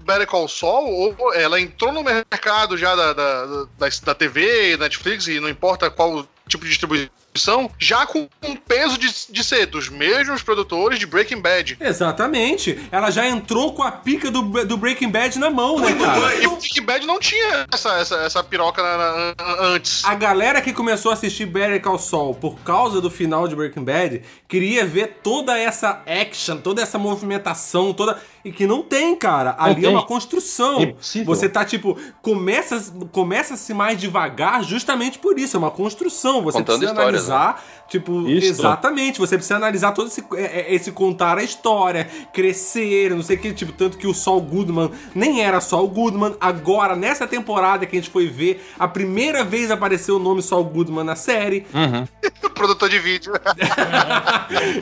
Better Call Saul, ela entrou no mercado já da, da, da, da TV, Netflix, e não importa qual tipo de distribuição, já com um peso de, de ser dos mesmos produtores de Breaking Bad. Exatamente. Ela já entrou com a pica do, do Breaking Bad na mão, né, cara? E o Breaking Bad não tinha essa, essa, essa piroca na- na- antes. A galera que começou a assistir Better Call Saul por causa do final de Breaking Bad queria ver toda essa action, toda essa movimentação, toda e que não tem, cara. Ali é uma construção. É impossível. Você tá tipo começa começa se mais devagar, justamente por isso, é uma construção. Você Contando precisa histórias, analisar, tipo, Isso. exatamente, você precisa analisar todo esse, é, é, esse contar a história, crescer, não sei o que, tipo, tanto que o Saul Goodman nem era Saul Goodman, agora nessa temporada que a gente foi ver, a primeira vez apareceu o nome Saul Goodman na série. produtor de vídeo.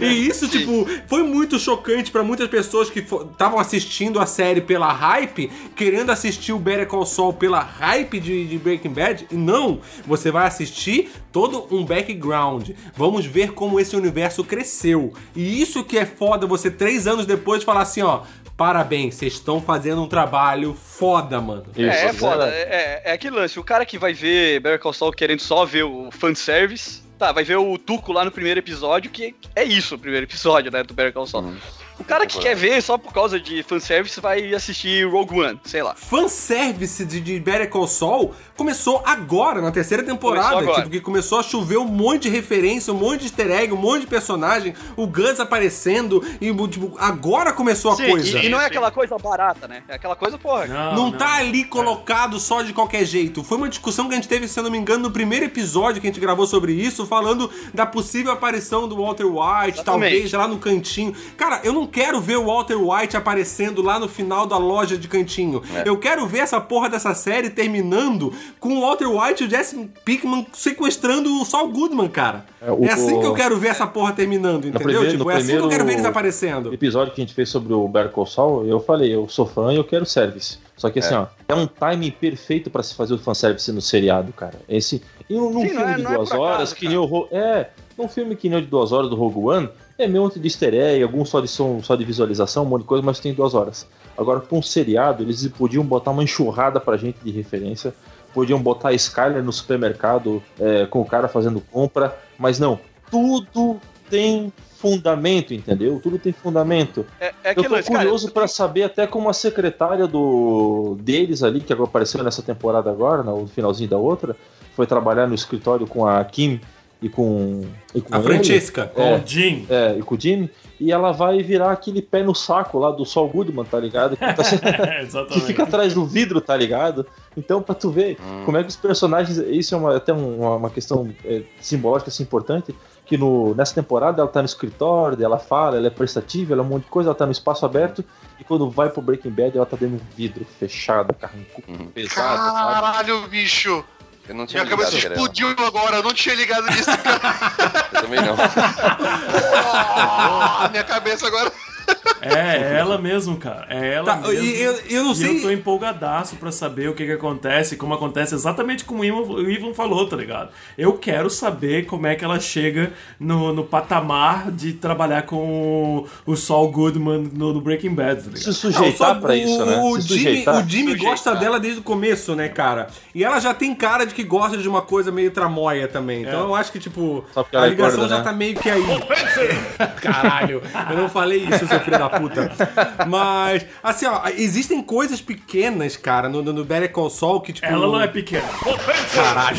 E isso, tipo, foi muito chocante pra muitas pessoas que estavam assistindo a série pela hype, querendo assistir o Better Call Saul pela hype de, de Breaking Bad. E não, você vai assistir todo um background. Vamos ver como esse universo cresceu. E isso que é foda, você três anos depois falar assim, ó. Parabéns, vocês estão fazendo um trabalho foda, mano. Isso, é, é foda. É, é aquele lance. O cara que vai ver Better Call Saul querendo só ver o fanservice, tá, vai ver o Tuco lá no primeiro episódio, que é isso o primeiro episódio, né, do Better Call Saul. Uhum. O cara que quer ver só por causa de fanservice vai assistir Rogue One, sei lá. fanservice de, de Better Call Saul começou agora, na terceira temporada. Tipo, que começou a chover um monte de referência, um monte de easter egg, um monte de personagem, o Gus aparecendo, e tipo, agora começou a Sim, coisa. e, e não é aquela coisa barata, né? É aquela coisa, porra. Não, tá ali colocado só de qualquer jeito. Foi uma discussão que a gente teve, se eu não me engano, no primeiro episódio que a gente gravou sobre isso, falando da possível aparição do Walter White, Exatamente. talvez lá no cantinho. Cara, eu não quero ver o Walter White aparecendo lá no final da loja de cantinho. Eu quero ver essa porra dessa série terminando com o Walter White e o Jesse Pickman sequestrando o Saul Goodman, cara. É, É, o- assim que eu quero ver essa porra terminando, entendeu? primeiro- tipo, no é assim que eu quero ver eles aparecendo. episódio que a gente fez sobre o Better Call Saul, eu falei, eu sou fã e eu quero service. Só que assim, ó, é um timing perfeito pra se fazer o fanservice no seriado, cara. Esse. E num, Sim, não filme é- de não é duas acaso, horas, que nem o. É, num filme que nem o de duas horas do Rogue One, é meio monte de easter egg, alguns só de som, só de visualização, um monte de coisa, mas tem duas horas. Agora, com um seriado, eles podiam botar uma enxurrada pra gente de referência. Podiam botar a Skyler no supermercado é, com o cara fazendo compra. Mas não, tudo tem fundamento, entendeu? Tudo tem fundamento. É, é Eu tô curioso pra saber até como a secretária do deles ali, que agora apareceu nessa temporada agora, no finalzinho da outra, foi trabalhar no escritório com a Kim e com, e com A ele. Francesca. Com É. o Jim. É, e com o Jimmy, e ela vai virar aquele pé no saco lá do Saul Goodman, tá ligado? Que, tá- que Exatamente. fica atrás do vidro, tá ligado? Então, pra tu ver como é que os personagens. Isso é uma- até uma, uma questão é, simbológica assim, importante. Que no, nessa temporada ela tá no escritório, ela fala, ela é prestativa, ela é um monte de coisa, ela tá no espaço aberto, e quando vai pro Breaking Bad, ela tá dentro de um vidro fechado, carrancudo, Uhum. pesado, sabe? Caralho, bicho. Eu não tinha Minha cabeça ligado era ela. explodiu agora, eu não tinha ligado nisso. Eu também não. Ah, minha cabeça agora. É, é ela mesmo, cara. É ela Tá, mesmo. e eu, eu não E sei. eu tô empolgadaço pra saber o que que acontece, como acontece exatamente como o Ivan, o Ivan falou, tá ligado? Eu quero saber como é que ela chega no, no patamar de trabalhar com o, o Saul Goodman no, no Breaking Bad, tá ligado? Se Não, sujeitar só pra isso, né? O Se Jimmy, o Jimmy gosta dela desde o começo, né, cara? E ela já tem cara de que gosta de uma coisa meio tramóia também. Então eu acho que, tipo, a é ligação gorda, já né? tá meio que aí. Caralho, eu não falei isso, seu filho da puta. Mas, assim, ó, existem coisas pequenas, cara, no, no, Better Call Saul que, tipo... Ela não é pequena. Caralho.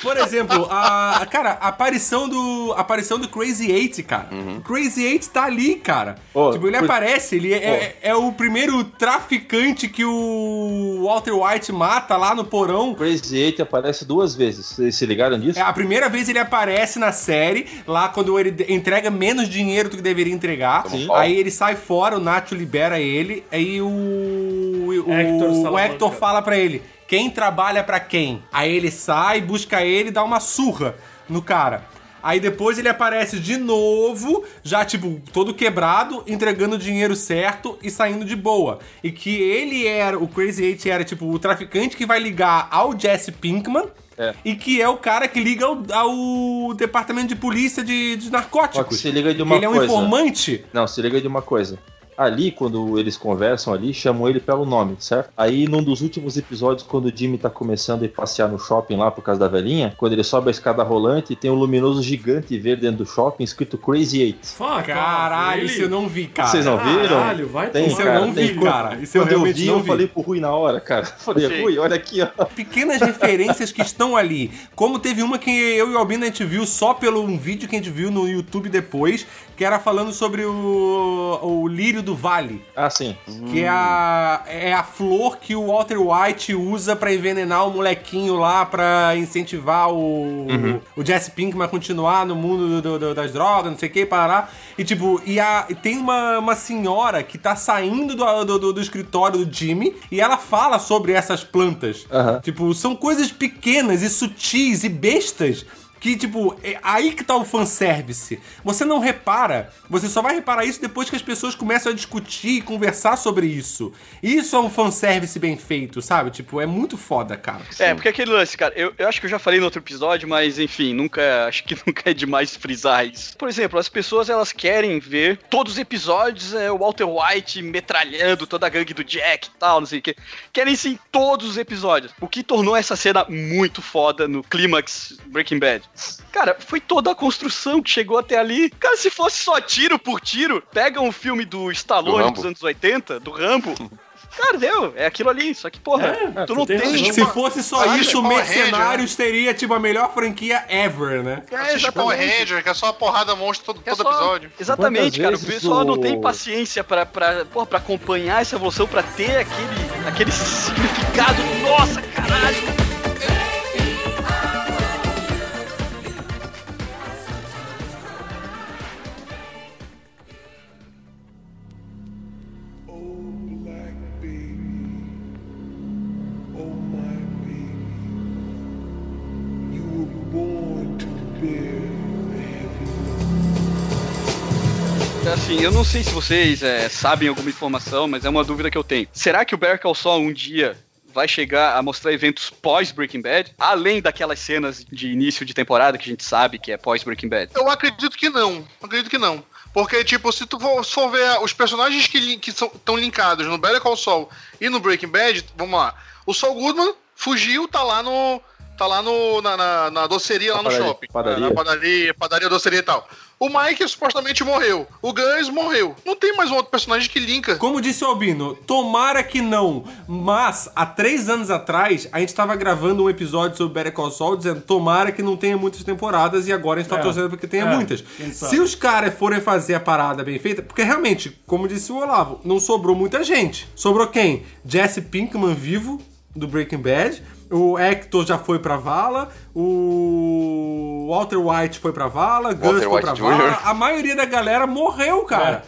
Por exemplo, a, cara, a aparição do, a aparição do Crazy Eight, cara. O Crazy Eight tá ali, cara. Ô, tipo, ele por- aparece, ele é, é o primeiro traficante que o Walter White mata lá no porão. Crazy Eight aparece duas vezes, vocês se ligaram disso? É, a primeira vez ele aparece na série, lá quando ele entrega menos dinheiro do que deveria entregar. Sim. Aí ele sai fora, o Nacho libera ele, aí o, o, Hector o. Hector fala pra ele, quem trabalha pra quem? Aí ele sai, busca ele e dá uma surra no cara. Aí depois ele aparece de novo, já tipo, todo quebrado, entregando o dinheiro certo e saindo de boa. E que ele era, o Crazy Eight era tipo o traficante que vai ligar ao Jesse Pinkman, É. e que é o cara que liga ao, ao departamento de polícia de, de Só que narcóticos. se liga de uma ele é um coisa. informante. Não, se liga de uma coisa. Ali, quando eles conversam ali, chamam ele pelo nome, certo? Aí, num dos últimos episódios, quando o Jimmy tá começando a ir passear no shopping lá por causa da velhinha, quando ele sobe a escada rolante, tem um luminoso gigante verde dentro do shopping escrito Crazy Eight. Fuck Caralho, isso eu não vi, cara. Vocês não viram? Caralho, vai Tem, Isso eu cara, não tem. vi, Quando- cara. Isso eu Quando eu, vi, não eu vi. falei pro Rui na hora, cara. Falei, Ok. Rui, olha aqui, ó. Pequenas referências que estão ali. Como teve uma que eu e o Albino a gente viu só pelo um vídeo que a gente viu no YouTube depois, que era falando sobre o, o lírio do vale. Ah, sim. Que é a, é a flor que o Walter White usa pra envenenar o molequinho lá, pra incentivar o, o Jesse Pinkman a continuar no mundo do- do- das drogas, não sei o que, parará. E tipo, e, a, e tem uma, uma senhora que tá saindo do, do, do- escritório do Jimmy e ela fala sobre essas plantas. Aham. Tipo, são coisas pequenas e sutis e bestas. Que, tipo, é aí que tá o fanservice. Você não repara, você só vai reparar isso depois que as pessoas começam a discutir e conversar sobre isso. Isso é um fanservice bem feito, sabe? Tipo, é muito foda, cara. É, porque aquele lance, cara, eu, eu acho que eu já falei no outro episódio, mas enfim, nunca. Acho que nunca é demais frisar isso. Por exemplo, as pessoas elas querem ver todos os episódios, é, o Walter White metralhando toda a gangue do Jack e tal, não sei o quê. Querem sim todos os episódios. O que tornou essa cena muito foda no clímax Breaking Bad. Cara, foi toda a construção que chegou até ali. Cara, se fosse só tiro por tiro, pega um filme do Do Stallone Rambo. dos anos 80, do Rambo. Cara, deu, é aquilo ali. Só que, porra, É, tu não tem tem. Se fosse só Aí, isso, Mercenários teria, tipo, a melhor franquia ever, né? É, Assiste Power. Ranger, que é só uma porrada monstro todo, É todo só- episódio. Exatamente, Quantas cara. O pessoal não o- tem paciência pra, pra, porra, pra acompanhar essa evolução, pra ter aquele, aquele significado. Nossa, caralho! Assim, eu não sei se vocês é, sabem alguma informação, mas é uma dúvida que eu tenho. Será que o Better Call Saul um dia vai chegar a mostrar eventos pós Breaking Bad, além daquelas cenas de início de temporada que a gente sabe que é pós Breaking Bad? Eu acredito que não. Acredito que não. Porque, tipo, se tu for, se for ver os personagens que, estão linkados no Better Call Saul e no Breaking Bad, vamos lá. O Saul Goodman fugiu, tá lá no, tá lá no, na, na, na doceria, lá no padaria, shopping. padaria. Na padaria, padaria, doceria e tal. O Mike supostamente morreu. O Gus morreu. Não tem mais um outro personagem que linka. Como disse o Albino, tomara que não. Mas, há três anos atrás, a gente tava gravando um episódio sobre Better Call Saul dizendo tomara que não tenha muitas temporadas e agora a gente tá É. torcendo porque tenha É, muitas. Se os caras forem fazer a parada bem feita, porque realmente, como disse o Olavo, não sobrou muita gente. Sobrou quem? Jesse Pinkman vivo, do Breaking Bad. O Hector já foi pra vala. O Walter White foi pra vala. Gus Walter foi White pra Jr.. vala. A maioria da galera morreu, cara.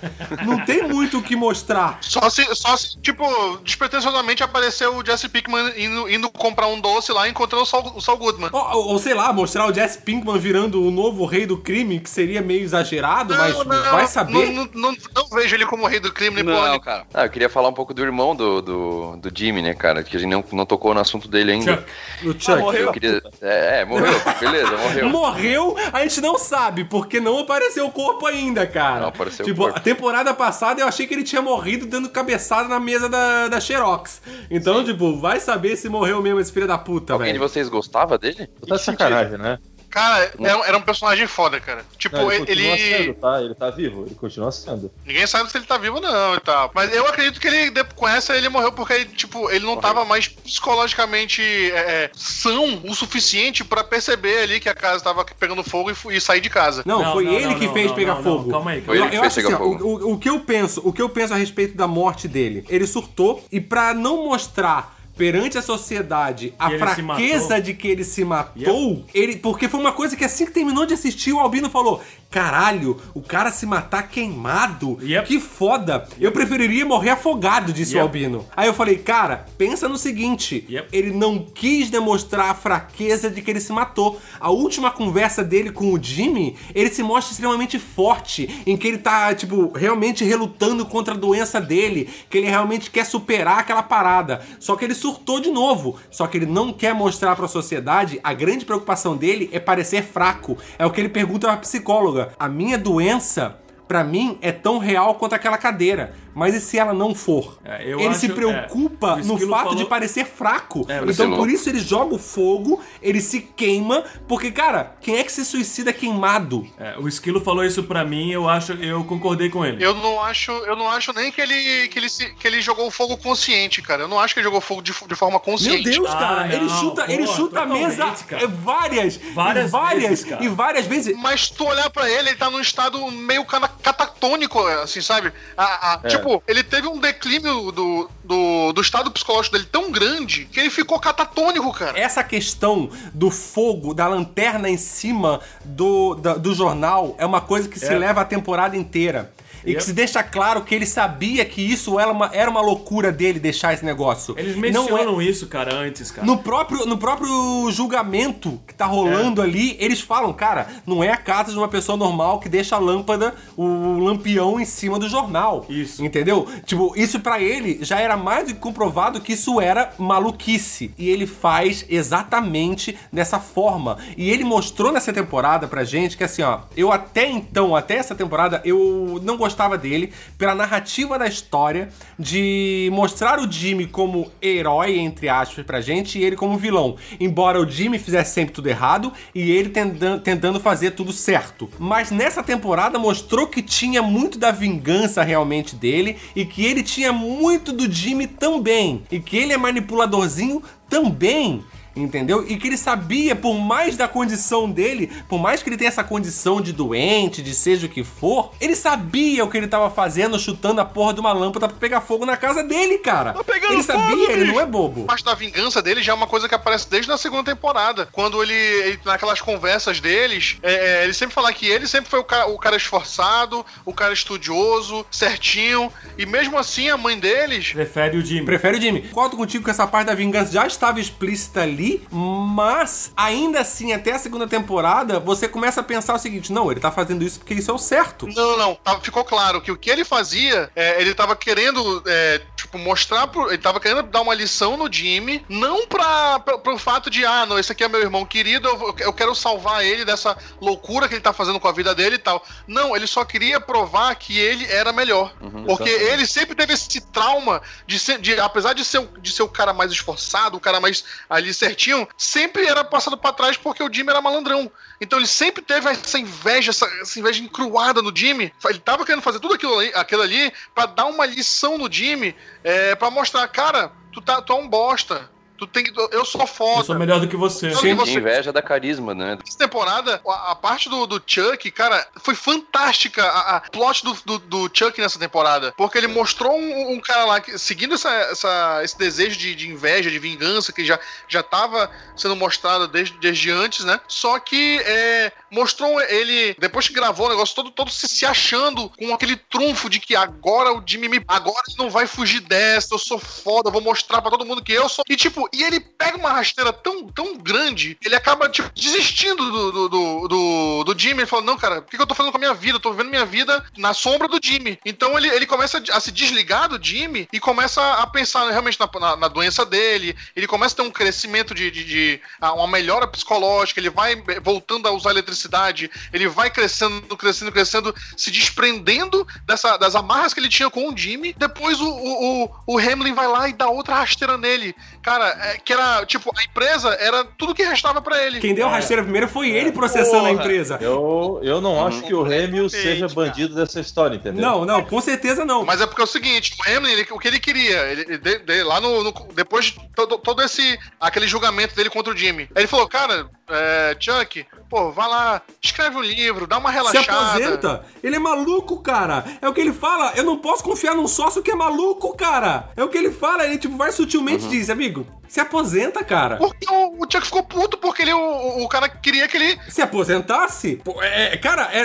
Não tem muito o que mostrar. Só se, só se, tipo, despretensiosamente apareceu o Jesse Pinkman indo, indo comprar um doce lá e encontrando o Saul, o Saul Goodman. Ou, ou- ou sei lá, mostrar o Jesse Pinkman virando o novo rei do crime, que seria meio exagerado, mas vai saber. Não, não, não- não vejo ele como rei do crime, nem Não, cara. Ah, eu queria falar um pouco do irmão do, do, do Jimmy, né, cara? Que a gente não, não tocou no assunto dele ainda. Chuck. O Chuck. Eu queria. É, é, morreu, beleza, morreu. Morreu, a gente não sabe, porque não apareceu o corpo ainda, cara. Não apareceu o tipo, corpo. a temporada passada eu achei que ele tinha morrido dando cabeçada na mesa da, da Xerox. Então, tipo, vai saber se morreu mesmo esse filho da puta, Alguém de velho. vocês gostava dele? Tá de sacanagem, né? Cara, era, um- era um personagem foda, cara. Tipo, Não, ele. ele sendo, tá? Ele tá vivo, ele continua sendo. Ninguém sabe se ele tá vivo ou não e tal. Mas eu acredito que ele, com essa, ele morreu porque, ele, tipo, ele não tava mais psicologicamente é, é, são o suficiente pra perceber ali que a casa tava pegando fogo e, e sair de casa. Não, Não, foi não, ele não, que não, fez não, pegar não, fogo. não, calma aí, Foi ele eu, que eu fez acho pegar assim, o, o- o que eu penso, o que eu penso a respeito da morte dele, ele surtou e pra não mostrar perante a sociedade a ele fraqueza de que ele se matou, ele porque foi uma coisa que assim que terminou de assistir o Albino falou: "Caralho, o cara se matar queimado, Yep. que foda. Eu preferiria morrer afogado", disse o. Albino. Aí eu falei: "Cara, pensa no seguinte, ele não quis demonstrar a fraqueza de que ele se matou. A última conversa dele com o Jimmy, ele se mostra extremamente forte, em que ele tá, tipo, realmente relutando contra a doença dele, que ele realmente quer superar aquela parada. Só que ele surtou de novo. Só que ele não quer mostrar pra sociedade, a grande preocupação dele é parecer fraco. É o que ele pergunta pra psicóloga. A minha doença Pra mim, é tão real quanto aquela cadeira. Mas e se ela não for? É, eu ele se acho- preocupa é, no fato falou- de parecer fraco. É, então, por isso ele joga o fogo, ele se queima, porque, cara, quem é que se suicida queimado? É, o Esquilo falou isso pra mim, eu acho, eu concordei com ele. Eu não acho, eu não acho nem que ele, que ele, se- que ele jogou fogo consciente, cara. Eu não acho que ele jogou fogo de, de forma Meu consciente. Deus, Ah, cara, ele não, chuta, ele porra, chuta a mesa totalmente, cara. é, várias, Várias e várias, vezes, cara. e várias vezes. Mas tu olhar pra ele, ele tá num estado meio catatônico, assim, sabe? A- a- É. Tipo, ele teve um declínio do, do, do estado psicológico dele tão grande que ele ficou catatônico, cara. Essa questão do fogo, da lanterna em cima do, da- do jornal, é uma coisa que se É. leva a temporada inteira. E Yep. que se deixa claro que ele sabia que isso era uma, era uma loucura dele deixar esse negócio. Eles Não é- mencionam isso, cara, antes, cara. No próprio, no próprio julgamento que tá rolando É. ali, eles falam, cara, não é a casa de uma pessoa normal que deixa a lâmpada, o lampião em cima do jornal. Isso. Entendeu? Tipo, isso pra ele já era mais do que comprovado que isso era maluquice. E ele faz exatamente dessa forma. E ele mostrou nessa temporada pra gente que assim, ó, eu até então, até essa temporada, eu não gostava dele pela narrativa da história de mostrar o Jimmy como herói, entre aspas, pra gente, e ele como vilão. Embora o Jimmy fizesse sempre tudo errado e ele tentando, tentando fazer tudo certo. Mas nessa temporada mostrou que tinha muito da vingança realmente dele e que ele tinha muito do Jimmy também. E que ele é manipuladorzinho também. Entendeu? E que ele sabia, por mais da condição dele, por mais que ele tenha essa condição de doente, de seja o que for, ele sabia o que ele tava fazendo, chutando a porra de uma lâmpada pra pegar fogo na casa dele, cara. Tá pegando ele sabia, fogo, ele bicho. não é bobo. parte da vingança dele já é uma coisa que aparece desde a segunda temporada. Quando ele, ele- naquelas conversas deles, é, é, ele sempre fala que ele sempre foi o cara, o cara esforçado, o cara estudioso, certinho. E mesmo assim, a mãe deles. Prefere o Jimmy. Prefere o Jimmy. Concordo contigo que essa parte da vingança já estava explícita ali, mas ainda assim, até a segunda temporada, você começa a pensar o seguinte: não, ele tá fazendo isso porque isso é o certo. Não, não, ficou claro que o que ele fazia, é, ele tava querendo, é, tipo, mostrar pro. Ele tava querendo dar uma lição no Jimmy, não pra, pra, pro fato de, ah, não, esse aqui é meu irmão querido, eu, eu quero salvar ele dessa loucura que ele tá fazendo com a vida dele e tal. Não, ele só queria provar que ele era melhor. porque exatamente. ele sempre teve esse trauma de ser, de, apesar de ser, o- de ser o cara mais esforçado, o cara mais ali certinho certinho, sempre era passado pra trás porque o Jimmy era malandrão. Então ele sempre teve essa inveja, essa, essa inveja encruada no Jimmy. Ele tava querendo fazer tudo aquilo ali, aquilo ali pra dar uma lição no Jimmy, é, pra mostrar, cara, tu, tá, tu é um bosta. Tu tem que. Eu sou foda. Eu sou melhor do que você. Sim. Sim, você- inveja da carisma, né? Essa temporada, a, a parte do, do Chuck, cara, foi fantástica a, a plot do, do, do Chuck nessa temporada. Porque ele mostrou um, um cara lá que, seguindo essa, essa- esse desejo de, de inveja, de vingança, que já, já tava sendo mostrado desde, desde antes, né? Só que é, mostrou ele, depois que gravou o negócio todo, todo se, se achando com aquele trunfo de que agora o Jimmy me. Agora ele não vai fugir dessa, eu sou foda, eu vou mostrar pra todo mundo que eu sou. E tipo, e ele pega uma rasteira tão, tão grande, ele acaba, tipo, desistindo do, do, do, do, do Jimmy. Ele fala: Não, cara, o que que eu tô fazendo com a minha vida? Eu tô vivendo minha vida na sombra do Jimmy. Então ele, ele começa a se desligar do Jimmy e começa a pensar realmente na, na, na doença dele. Ele começa a ter um crescimento de, de, de- uma melhora psicológica, ele vai eh, voltando a usar eletricidade, ele vai crescendo, crescendo, crescendo, se desprendendo dessa, das amarras que ele tinha com o Jimmy. Depois o, o, o, o Hamlin vai lá e dá outra rasteira nele. Cara, é, que era, tipo, a empresa era tudo que restava pra ele. Quem deu a rasteira primeiro foi ele processando a Porra. empresa. Eu, eu não acho que o Hamil Completamente, seja cara. bandido dessa história, entendeu? Não, não, com certeza não. Mas é porque é o seguinte, o ele- o que ele queria, ele, ele- de- de- lá no, no- depois de todo, todo esse, aquele julgamento dele contra o Jimmy, ele falou, cara, é, Chuck, pô, vai lá, escreve um livro, dá uma Se relaxada. aposenta. Ele é maluco, cara. É o que ele fala. Eu não posso confiar num sócio que é maluco, cara. É o que ele fala. Ele, tipo, vai sutilmente e diz, amigo, se aposenta, cara. Porque o, o Chuck ficou puto porque ele, o, o cara queria que ele Se aposentasse, pô, é, cara, é,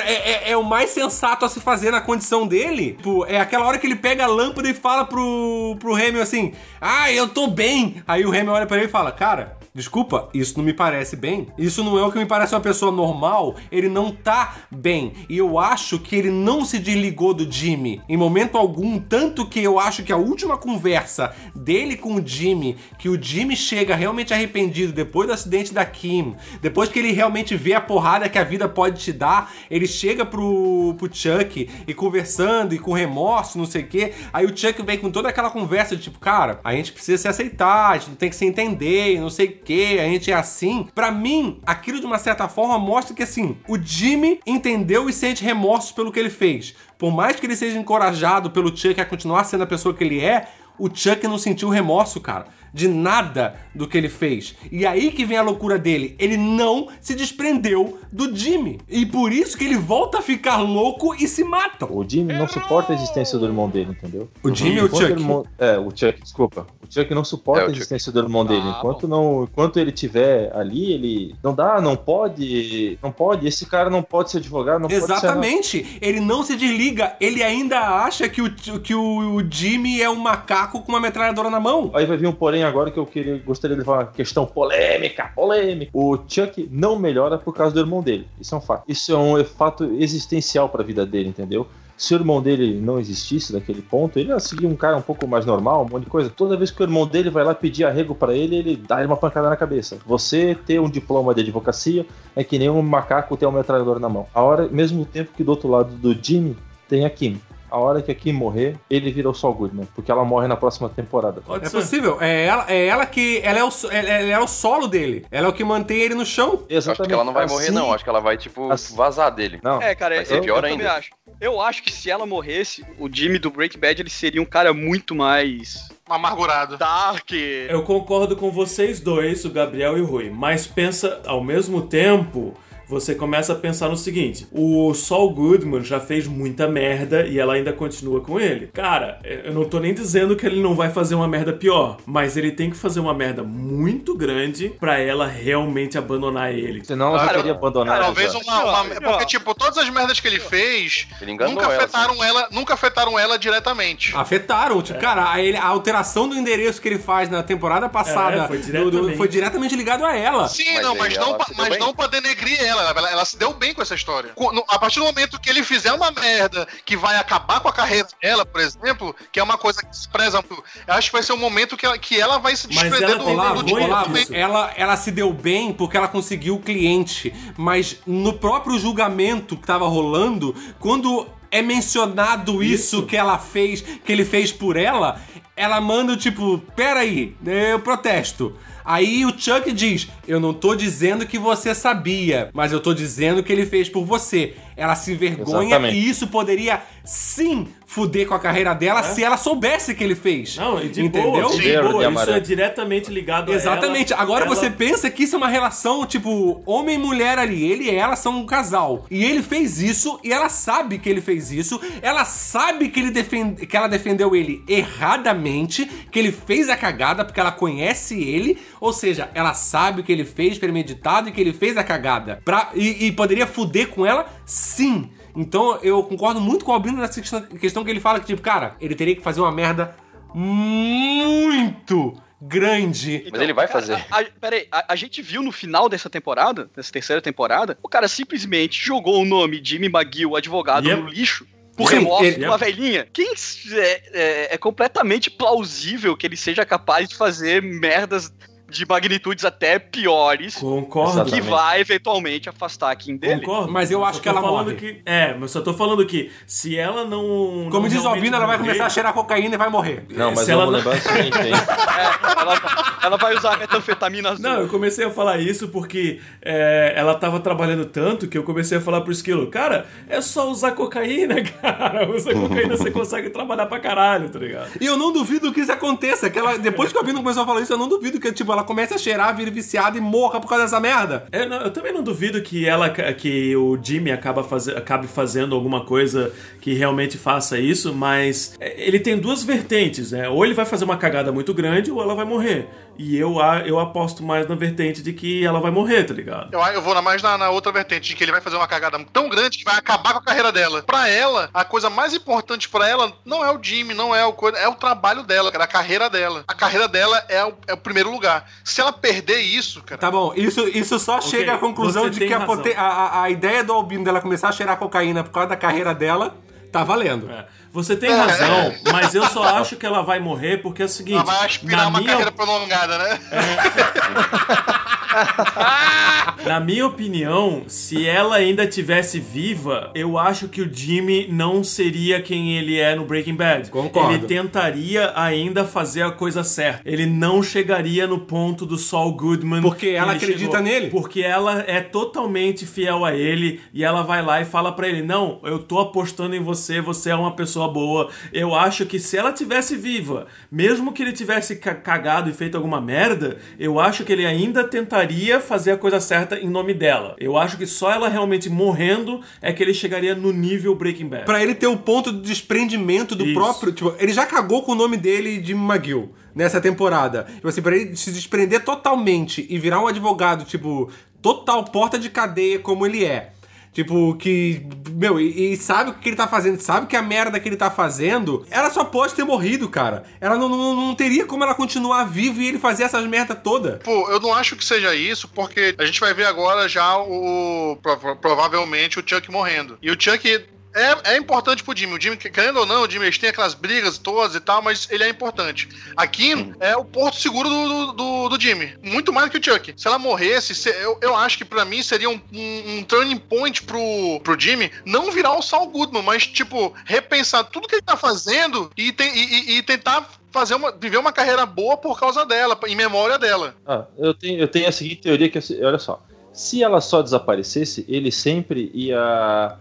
é- é o mais sensato a se fazer na condição dele. Pô, é aquela hora que ele pega a lâmpada e fala pro, pro Hamil assim: Ah, eu tô bem. Aí o Hamil olha pra ele e fala: Cara, desculpa, isso não me parece bem. Isso não é o que me parece uma pessoa normal. Ele não tá bem. E eu acho que ele não se desligou do Jimmy em momento algum. Tanto que eu acho que a última conversa dele com o Jimmy, que o Jimmy chega realmente arrependido depois do acidente da Kim, depois que ele realmente vê a porrada que a vida pode te dar, ele chega pro, pro Chuck e conversando e com remorso, não sei o quê. Aí o Chuck vem com toda aquela conversa de tipo, cara, a gente precisa se aceitar, a gente tem que se entender, não sei o quê, a gente é assim. Pra mim, aquilo de uma certa forma mostra que assim, o Jimmy entendeu e sente remorsos pelo que ele fez. Por mais que ele seja encorajado pelo Chuck a continuar sendo a pessoa que ele é, o Chuck não sentiu remorso, cara, de nada do que ele fez. E aí que vem a loucura dele. Ele não se desprendeu do Jimmy. E por isso que ele volta a ficar louco e se mata. O Jimmy não suporta a existência do irmão dele, entendeu? O Jimmy ou o Chuck? irmão- É, o Chuck, desculpa. O Chuck não suporta É, a Chuck. existência do irmão dele. Ah, Enquanto, não, enquanto ele tiver ali, ele. Não dá, não pode. Não pode. Esse cara não pode ser advogado, não pode ser. Exatamente. Ele não se desliga. Ele ainda acha que o, que o Jimmy é um macaco com uma metralhadora na mão. Aí vai vir um porém agora que eu queria, gostaria de uma questão polêmica, polêmica. O Chuck não melhora por causa do irmão dele. Isso é um fato. Isso é um fato existencial pra vida dele, entendeu? Se o irmão dele não existisse naquele ponto, ele ia seguir um cara um pouco mais normal, um monte de coisa. Toda vez que o irmão dele vai lá pedir arrego pra ele, ele dá uma pancada na cabeça. Você ter um diploma de advocacia é que nem um macaco ter um metralhador na mão. A hora, mesmo tempo que do outro lado do Jimmy tem a Kim. A hora que a Kim morrer, ele vira o Saul Goodman, porque ela morre na próxima temporada. Pode É ser. possível. É ela, é ela que. Ela é, o, ela, ela é o solo dele. Ela é o que mantém ele no chão. Eu acho que ela não vai morrer, Assim- não. Acho que ela vai, tipo, assim- vazar dele. Não. É, cara, Vai ser eu, pior eu também ainda. acho. Eu acho que se ela morresse, o Jimmy do Breaking Bad ele seria um cara muito mais amargurado. dark. Eu concordo com vocês dois, o Gabriel e o Rui, mas pensa ao mesmo tempo. Você começa a pensar no seguinte: o Saul Goodman já fez muita merda e ela ainda continua com ele. Cara, eu não tô nem dizendo que ele não vai fazer uma merda pior, mas ele tem que fazer uma merda muito grande pra ela realmente abandonar ele. Senão ela já Cara, teria abandonado. Talvez uma, uma- Porque, tipo, todas as merdas que ele fez Ele nunca ela, afetaram ela, nunca afetaram ela diretamente. Afetaram. Tipo, cara, a, ele- a alteração do endereço que ele faz na temporada passada É, foi do- do- diretamente. foi diretamente ligado a ela. Sim, Mas não, mas, não, mas não pra denegrir ela. Ela. ela se deu bem com essa história. A partir do momento que ele fizer uma merda que vai acabar com a carreira dela, por exemplo, que é uma coisa que se preza muito, eu acho que vai ser um momento que ela, que ela vai se Mas desprender ela do, Olavo, disso. ela, ela se deu bem porque ela conseguiu o cliente. Mas no próprio julgamento que tava rolando, quando é mencionado isso, Isso. que ela fez, que ele fez por ela, ela manda tipo, peraí, eu protesto. Aí o Chuck diz: Eu não tô dizendo que você sabia, mas eu tô dizendo que ele fez por você. Ela se envergonha Exatamente. e isso poderia sim fuder com a carreira dela se ela soubesse que ele fez. É? Não, e de Entendeu? boa, de boa. Isso amarelo. é diretamente ligado Exatamente. a ela. Agora Ela- você pensa que isso é uma relação, tipo, homem e mulher ali. Ele e ela são um casal. E ele fez isso, e ela sabe que ele fez isso. Ela sabe que, ele defende, que ela defendeu ele erradamente, que ele fez a cagada porque ela conhece ele. Ou seja, ela sabe que ele fez premeditado e que ele fez a cagada. Pra, e, e poderia fuder com ela? Sim. Então eu concordo muito com o Albino nessa questão, questão que ele fala que, tipo, cara, ele teria que fazer uma merda muito grande Mas ele vai fazer. A, a- peraí, a, a gente viu no final dessa temporada, dessa terceira temporada, o cara simplesmente jogou o nome de Jimmy McGill, advogado, Yep. no lixo. Por remorso ele- de uma velhinha. Quem é, é- é completamente plausível que ele seja capaz de fazer merdas de magnitudes até piores Concordo. que Exatamente. vai eventualmente afastar a Kim dele. Concordo. Mas eu Só acho que ela falando morre. Que, é, mas só tô falando que se ela não. Como não diz o Albino, ela vai morrer- começar a cheirar cocaína e vai morrer. Não, mas Se ela vamos não- lembrar o seguinte. É, ela, ela vai usar metanfetamina azul. Não, eu comecei a falar isso porque é, ela tava trabalhando tanto que eu comecei a falar pro Esquilo, cara, é só usar cocaína, cara. Usa cocaína, você consegue trabalhar pra caralho, tá ligado? E eu não duvido que isso aconteça. Que ela, depois que o Albino começou a falar isso, eu não duvido que tipo, ela comece a cheirar, vire viciada e morra por causa dessa merda. É, não, eu também não duvido que ela que o Jimmy acaba faze, acabe fazendo alguma coisa que realmente faça isso, mas é, ele tem duas vertentes, né? Ou ele vai fazer uma cagada muito grande ou ela vai morrer. E eu, a- eu aposto mais na vertente de que ela vai morrer, tá ligado? Eu, eu vou na- mais na, na outra vertente, de que ele vai fazer uma cagada tão grande que vai acabar com a carreira dela. Pra ela, a coisa mais importante pra ela não é o Jimmy, não é o coisa, é o trabalho dela, cara, a carreira dela. A carreira dela é o, é o primeiro lugar. Se ela perder isso, cara. Tá bom, isso, isso só chega à conclusão você de que a, a- a ideia do Albino dela começar a cheirar cocaína por causa da carreira dela tá valendo. É. Você tem razão, mas eu só acho que ela vai morrer porque é o seguinte. Ela vai aspirar na uma minha carreira prolongada, né? Na minha opinião, se ela ainda tivesse viva, eu acho que o Jimmy não seria quem ele é no Breaking Bad. Concordo. Ele tentaria ainda fazer a coisa certa. Ele não chegaria no ponto do Saul Goodman. Porque que ela acredita chegou. nele. Porque ela é totalmente fiel a ele e ela vai lá e fala pra ele: "Não, eu tô apostando em você, você é uma pessoa boa". Eu acho que se ela tivesse viva, mesmo que ele tivesse ca- cagado e feito alguma merda, eu acho que ele ainda tentaria fazer a coisa certa em nome dela. Eu acho que só ela realmente morrendo é que ele chegaria no nível Breaking Bad. Pra ele ter o ponto de desprendimento do Isso. próprio. Tipo, ele já cagou com o nome dele de McGill nessa temporada. Tipo assim, pra ele se desprender totalmente e virar um advogado, tipo, total porta de cadeia como ele é. Tipo, que. Meu, e, e sabe o que ele tá fazendo, sabe que a merda que ele tá fazendo, ela só pode ter morrido, cara. Ela não, não, não teria como ela continuar viva e ele fazer essas merda toda. Pô, eu não acho que seja isso, porque a gente vai ver agora já o. prova- provavelmente o Chuck morrendo. E o Chuck. É, é importante pro Jimmy. O Jimmy, querendo ou não, o Jimmy eles têm aquelas brigas todas e tal, mas ele é importante. A Kim é o porto seguro do, do, do- Jimmy. Muito mais do que o Chuck. Se ela morresse, se- eu, eu acho que pra mim seria um, um, um turning point pro, pro Jimmy não virar o Saul Goodman, mas, tipo, repensar tudo que ele tá fazendo e, tem- e- e- e tentar fazer uma, viver uma carreira boa por causa dela, em memória dela. Ah, eu tenho, eu tenho a seguinte teoria que, é olha só, se ela só desaparecesse, ele sempre ia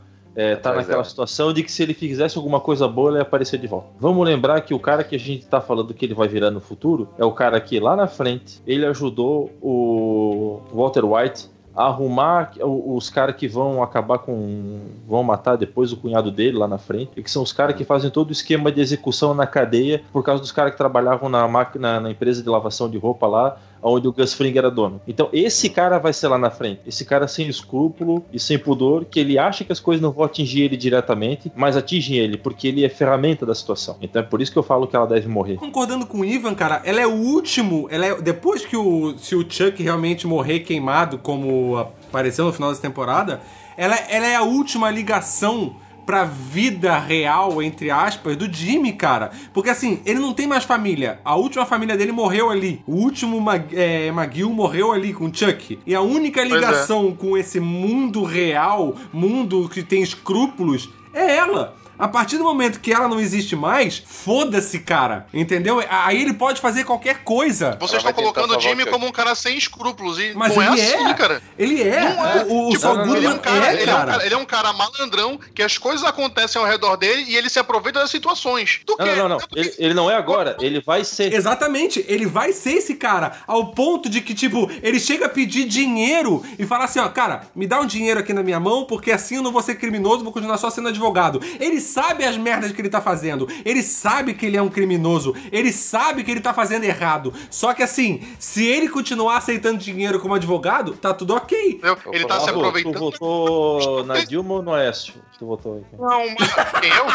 estar tá naquela dela. situação de que se ele fizesse alguma coisa boa, ele ia aparecer de volta. Vamos lembrar que o cara que a gente tá falando que ele vai virar no futuro é o cara que lá na frente ele ajudou o Walter White a arrumar os caras que vão acabar com. vão matar depois o cunhado dele lá na frente, e que são os caras que fazem todo o esquema de execução na cadeia por causa dos caras que trabalhavam na, máquina, na empresa de lavação de roupa lá, onde o Gus Fring era dono. Então esse cara vai ser lá na frente. Esse cara sem escrúpulo e sem pudor, que ele acha que as coisas não vão atingir ele diretamente, mas atingem ele, porque ele é ferramenta da situação. Então é por isso que eu falo que ela deve morrer. Concordando com o Ivan, cara, ela é o último. Ela é, depois que o. Se o Chuck realmente morrer queimado, como apareceu no final dessa temporada, ela, ela é a última ligação pra vida real, entre aspas, do Jimmy, cara. Porque assim, ele não tem mais família. A última família dele morreu ali. O último Mag é, morreu ali com o Chuck. E a única é. ligação com esse mundo real, mundo que tem escrúpulos, é ela. A partir do momento que ela não existe mais, foda-se, cara. Entendeu? Aí ele pode fazer qualquer coisa. Vocês estão colocando o Jimmy como um cara sem escrúpulos. E Mas não ele é assim, é. cara. Ele é. Não é. O, o Tipo, ele, é um cara, é, ele, é um cara. cara, ele é um cara malandrão que as coisas acontecem ao redor dele e ele se aproveita das situações. Do Não, quê? não, não. não. Ele, ele não é agora, ele vai ser. Exatamente, ele vai ser esse cara, ao ponto de que, tipo, ele chega a pedir dinheiro e fala assim, ó, cara, me dá um dinheiro aqui na minha mão, porque assim eu não vou ser criminoso, vou continuar só sendo advogado. Ele sabe as merdas que ele tá fazendo, ele sabe que ele é um criminoso, ele sabe que ele tá fazendo errado. Só que assim, se ele continuar aceitando dinheiro como advogado, tá tudo ok. Entendeu? Ele tá se aproveitando. Tu votou na Dilma ou no Oeste? Tu votou aí. Não, mas quem eu?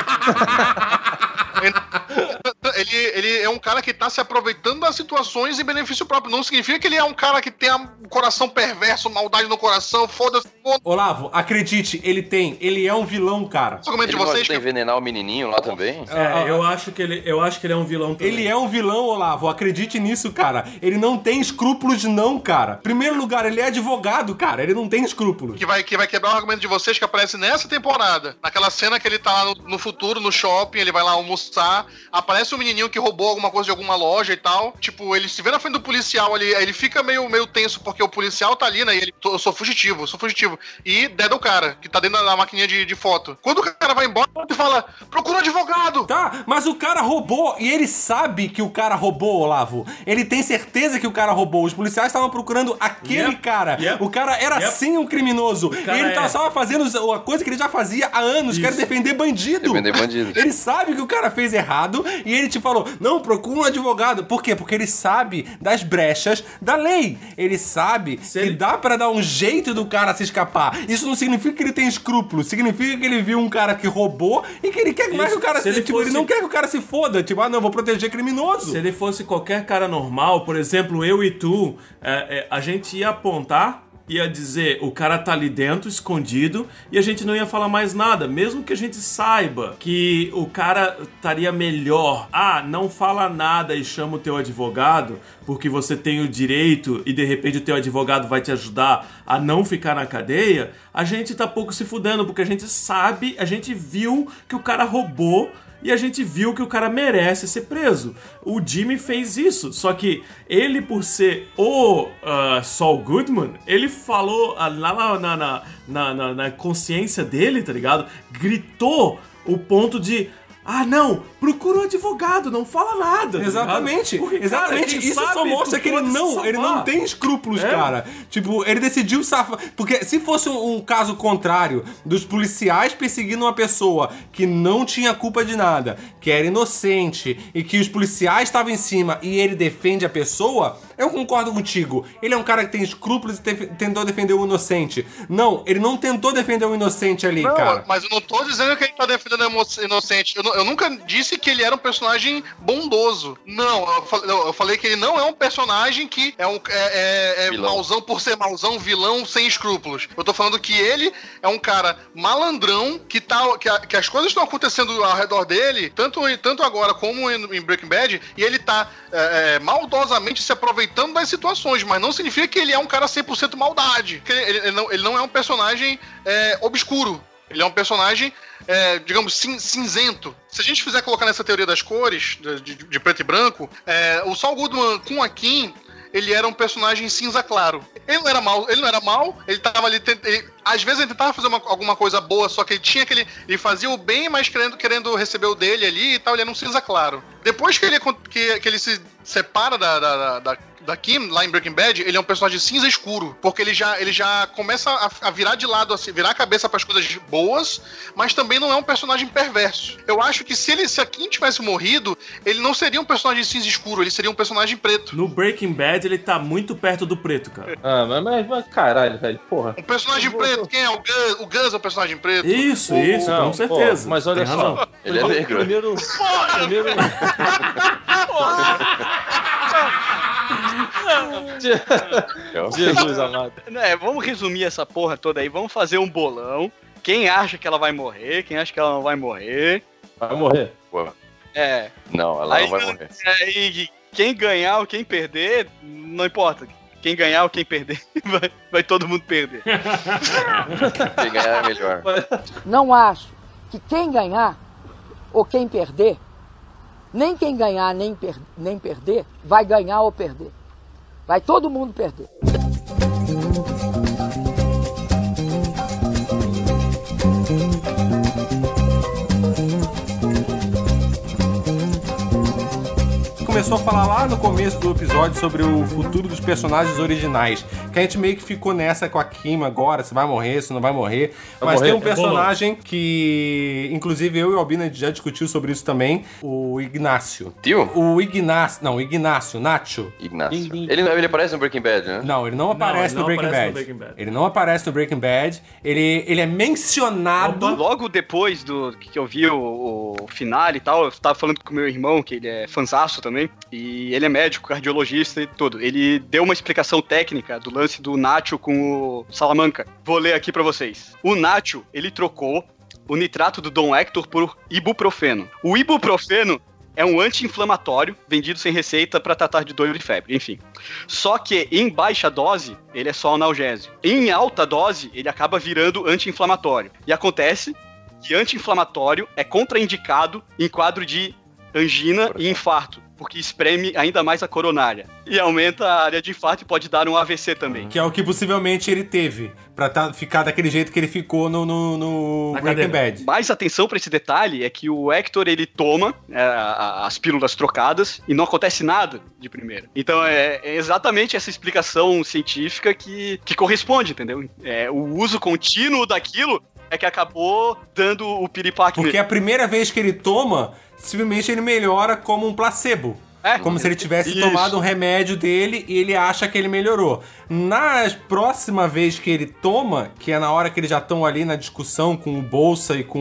Ele, ele é um cara que tá se aproveitando das situações em benefício próprio. Não significa que ele é um cara que tem um coração perverso, maldade no coração, foda-se. foda Olavo, acredite, ele tem, ele é um vilão, cara. o argumento Ele de não vocês. a envenenar o menininho lá também? É, eu acho que ele, eu acho que ele é um vilão também. Ele é um vilão, Olavo. Acredite nisso, cara. Ele não tem escrúpulos, não, cara. Primeiro lugar, ele é advogado, cara. Ele não tem escrúpulos. Que vai, que vai quebrar o argumento de vocês que aparece nessa temporada. Naquela cena que ele tá lá no, no futuro, no shopping, ele vai lá almoçar. Aparece um menininho que roubou alguma coisa de alguma loja e tal. Tipo, ele se vê na frente do policial ali, aí ele fica meio, meio tenso, porque o policial tá ali, né? E ele, "Tô- eu sou fugitivo, eu sou fugitivo. E deda o cara, que tá dentro da, maquininha de, de foto. Quando o cara vai embora, ele fala: procura um advogado! Tá, mas o cara roubou e ele sabe que o cara roubou, Olavo. Ele tem certeza que o cara roubou. Os policiais estavam procurando aquele Yep, cara. yep, O cara era yep. sim um criminoso. e ele tava é. só fazendo a coisa que ele já fazia há anos, que era Isso. defender bandido. Defender bandido. Ele sabe que o cara fez errado e ele te falou: não, procura um advogado. Por quê? Porque ele sabe das brechas da lei. Ele sabe Se que ele- dá pra dar um jeito do cara se escapar. Isso não significa que ele tem escrúpulos. Significa que ele viu um cara que roubou e que ele quer mais que o cara Se se. ele tipo, ele fosse- não quer que o cara se foda. Tipo, ah, não, vou proteger criminoso. Se ele fosse qualquer cara normal, por exemplo, eu e tu, é, é, a gente ia apontar, ia dizer o cara tá ali dentro, escondido, e a gente não ia falar mais nada, mesmo que a gente saiba que o cara estaria melhor. Ah, não fala nada e chama o teu advogado, porque você tem o direito e de repente o teu advogado vai te ajudar a não ficar na cadeia. A gente tá pouco se fudendo, porque a gente sabe, a gente viu que o cara roubou e a gente viu que o cara merece ser preso. O Jimmy fez isso, só que ele, por ser o ah, Saul Goodman, ele falou ah, lá na, na- na- na consciência dele, tá ligado? Gritou o ponto de. Ah, não! Procura um advogado, não fala nada. tá? Exatamente, Porque, cara, exatamente. quem Isso só mostra que ele não, ele não tem escrúpulos, É. cara. Tipo, ele decidiu safar. Porque se fosse um, um caso contrário dos policiais perseguindo uma pessoa que não tinha culpa de nada, que era inocente e que os policiais estavam em cima e ele defende a pessoa, eu concordo contigo. Ele é um cara que tem escrúpulos e te- tentou defender o inocente. Não, ele não tentou defender o inocente ali, Não, cara. mas eu não tô dizendo que ele tá defendendo o inocente. Eu, não- eu nunca disse que ele era um personagem bondoso. Não, eu falei, eu falei que ele não é um personagem que é um é, é- é mauzão por ser mauzão, vilão sem escrúpulos. Eu tô falando que ele é um cara malandrão que tá que, a- que as coisas estão acontecendo ao redor dele, tanto, tanto agora como em, em Breaking Bad, e ele tá é, é, maldosamente se aproveitando das situações, mas não significa que ele é um cara 100% maldade. Ele, ele não, ele não é um personagem é, obscuro. Ele é um personagem, é, digamos, cin- cinzento. Se a gente fizer colocar nessa teoria das cores, de, de- preto e branco, é, o Saul Goodman com a Kim, ele era um personagem cinza claro. Ele não era mal, ele não era mal, ele tava ali. ele- às vezes ele tentava fazer uma- alguma coisa boa, só que ele tinha aquele. Ele fazia o bem, mas querendo, querendo receber o dele ali e tal, ele era um cinza claro. Depois que ele, que, que ele se separa da, da, da- da- da Kim, lá em Breaking Bad, ele é um personagem cinza escuro. Porque ele já, ele já começa a, a virar de lado, assim, virar a cabeça para as coisas boas, mas também não é um personagem perverso. Eu acho que se ele se a Kim tivesse morrido, ele não seria um personagem cinza escuro, ele seria um personagem preto. No Breaking Bad, ele tá muito perto do preto, cara. Ah, mas, mas, mas caralho, velho, porra. Um personagem preto, quem é? O Gus, o Gus é o personagem preto. Isso, O- isso, Não, com certeza. pô, mas olha Tem só. razão. Ele é negro. Primeiro. primeiro... Jesus amado. É, vamos resumir essa porra toda aí. Vamos fazer um bolão. Quem acha que ela vai morrer, quem acha que ela não vai morrer. Vai morrer. Pô, É. não, ela Aí, não vai morrer. aí, quem ganhar ou quem perder, não importa. Quem ganhar ou quem perder, vai, vai todo mundo perder. Quem ganhar é melhor. Não acho que quem ganhar ou quem perder, nem quem ganhar nem, per nem perder vai ganhar ou perder. Vai todo mundo perder. Começou a falar lá no começo do episódio sobre o futuro dos personagens originais. Que a gente meio que ficou nessa com a Kim agora, se vai morrer, se não vai morrer. Vai Mas morrer. tem um personagem que, inclusive, eu e o Albina já discutiu sobre isso também, o Ignácio. Tio? O Ignácio, não, o Ignácio, Nacho. Ignácio. Ele, não- ele aparece no Breaking Bad, né? Não, ele não aparece, ele não no, Breaking aparece no Bad. Breaking Bad. Ele não aparece no Breaking Bad. Ele, ele é mencionado. Logo depois do que eu vi o, o finale e tal, eu tava falando com meu irmão, que ele é fanzaço também, e ele é médico, cardiologista e tudo. Ele deu uma explicação técnica do lance do Nacho com o Salamanca. Vou ler aqui pra vocês. O Nacho, ele trocou o nitrato do Dom Hector por ibuprofeno. O ibuprofeno é um anti-inflamatório vendido sem receita para tratar de dor e febre, enfim. Só que em baixa dose, ele é só analgésico. Em alta dose, ele acaba virando anti-inflamatório. E acontece que anti-inflamatório é contraindicado em quadro de angina e infarto, porque espreme ainda mais a coronária. E aumenta a área de infarto e pode dar um AVC também. Que é o que possivelmente ele teve. Pra tá- ficar daquele jeito que ele ficou no, no, no Breaking. Bad. Mais atenção pra esse detalhe é que o Hector ele toma é, as pílulas trocadas e não acontece nada de primeira. Então é, é exatamente essa explicação científica que, que corresponde, entendeu? É, o uso contínuo daquilo é que acabou dando o piripaque Porque a primeira vez que ele toma, simplesmente ele melhora como um placebo. É. Como se ele tivesse Isso. tomado um remédio dele e ele acha que ele melhorou. Na próxima vez que ele toma, que é na hora que eles já estão ali na discussão com o Bolsa e com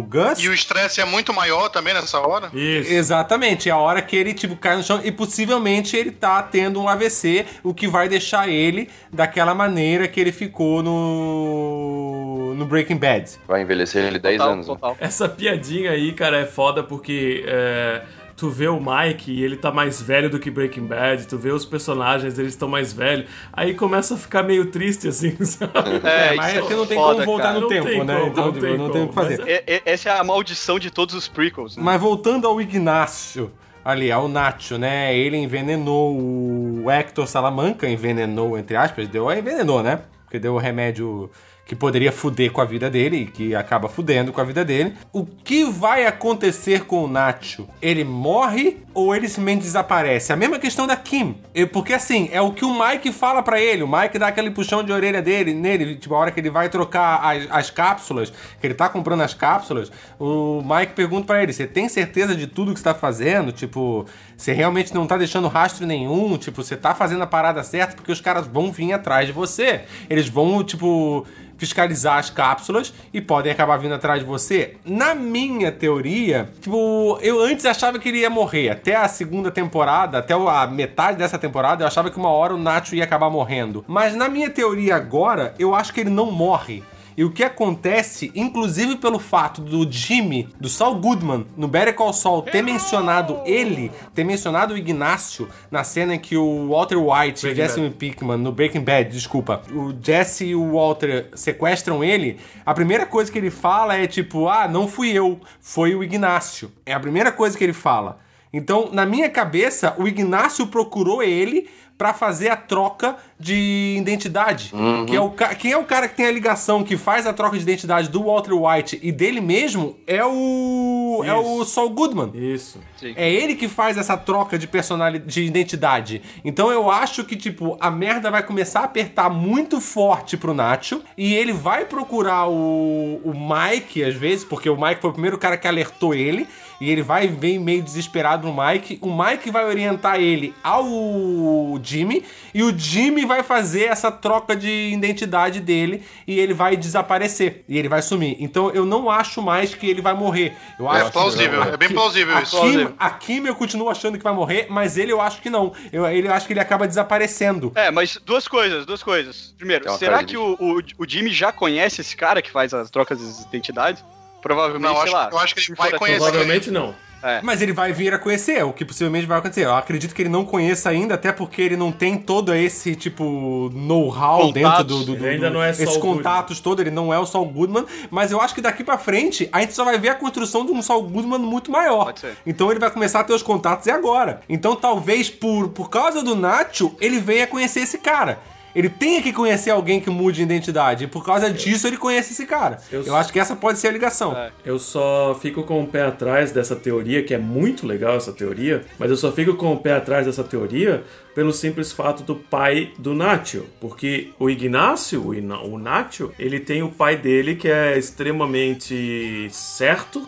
o Gus. E o estresse é muito maior também nessa hora. Isso. Exatamente, é a hora que ele, tipo, cai no chão e possivelmente ele tá tendo um AVC, o que vai deixar ele daquela maneira que ele ficou no. no Breaking Bad. Vai envelhecer ele 10 Total, anos. né? total. Essa piadinha aí, cara, é foda porque é, tu vê o Mike e ele tá mais velho do que Breaking Bad, tu vê os personagens, eles estão mais velhos, aí começa a ficar meio triste, assim, sabe? É, mas é porque não tem foda, como voltar cara. no Não tempo, tem né? como, então, não tipo, tem não tem o que como, fazer. É- é- essa é a maldição de todos os prequels, né? Mas voltando ao Ignácio, ali, ao Nacho, né? Ele envenenou o Hector Salamanca, envenenou, entre aspas, deu, envenenou, né? Porque deu o remédio que poderia fuder com a vida dele e que acaba fudendo com a vida dele. O que vai acontecer com o Nacho? Ele morre ou ele simplesmente desaparece? A mesma questão da Kim. Porque assim, é o que o Mike fala pra ele. O Mike dá aquele puxão de orelha dele, nele, tipo, a hora que ele vai trocar as, as cápsulas, que ele tá comprando as cápsulas, o Mike pergunta pra ele: Você tem certeza de tudo que você tá fazendo? Tipo, você realmente não tá deixando rastro nenhum? Tipo, você tá fazendo a parada certa porque os caras vão vir atrás de você. Eles vão, tipo fiscalizar as cápsulas e podem acabar vindo atrás de você. Na minha teoria, tipo, eu antes achava que ele ia morrer. Até a segunda temporada, até a metade dessa temporada, eu achava que uma hora o Nacho ia acabar morrendo. Mas na minha teoria agora, eu acho que ele não morre. E o que acontece, inclusive pelo fato do Jimmy, do Saul Goodman, no Better Call Saul, ter mencionado ele, ter mencionado o Ignácio na cena em que o Walter White e Breaking Jesse Pickman, no Breaking Bad, desculpa, o Jesse e o Walter sequestram ele, a primeira coisa que ele fala é tipo, ah, não fui eu, foi o Ignácio. É a primeira coisa que ele fala. Então, na minha cabeça, o Ignácio procurou ele pra fazer a troca de identidade. Que é o Quem é o cara que tem a ligação, que faz a troca de identidade do Walter White e dele mesmo, é o. É o Saul Goodman. Isso. É ele que faz essa troca de personalidade, de identidade. Então eu acho que, tipo, a merda vai começar a apertar muito forte pro Nacho. E ele vai procurar o, o Mike, às vezes, porque o Mike foi o primeiro cara que alertou ele. E ele vai vem meio desesperado no Mike. O Mike vai orientar ele ao Jimmy. E o Jimmy vai fazer essa troca de identidade dele. E ele vai desaparecer. E ele vai sumir. Então eu não acho mais que ele vai morrer. Eu É acho plausível, a é bem plausível a isso. A Kim eu continuo achando que vai morrer, mas ele eu acho que não. Eu, ele eu acho que ele acaba desaparecendo. É, mas duas coisas, duas coisas. Primeiro, será que o, o, o Jimmy já conhece esse cara que faz as trocas de identidade? Provavelmente, Não, sei acho- lá. eu acho que ele vai conhecer. Provavelmente não. É. Mas ele vai vir a conhecer, o que possivelmente vai acontecer. Eu acredito que ele não conheça ainda, até porque ele não tem todo esse, tipo, know-how dentro do, do, do, Ele ainda não é Esses Saul contatos todos, ele não é o Saul Goodman. Mas eu acho que daqui pra frente, a gente só vai ver a construção de um Saul Goodman muito maior. Pode ser. Então ele vai começar a ter os contatos e agora. Então talvez por, por causa do Nacho, ele venha conhecer esse cara. Ele tenha que conhecer alguém que mude de identidade. E por causa disso ele conhece esse cara. Eu, Eu- acho que essa pode ser a ligação. É. Eu só fico com o pé atrás dessa teoria, que é muito legal essa teoria, mas eu só fico com o pé atrás dessa teoria pelo simples fato do pai do Nacho. Porque o Ignacio, o Ina- o Nacho, ele tem o pai dele que é extremamente certo.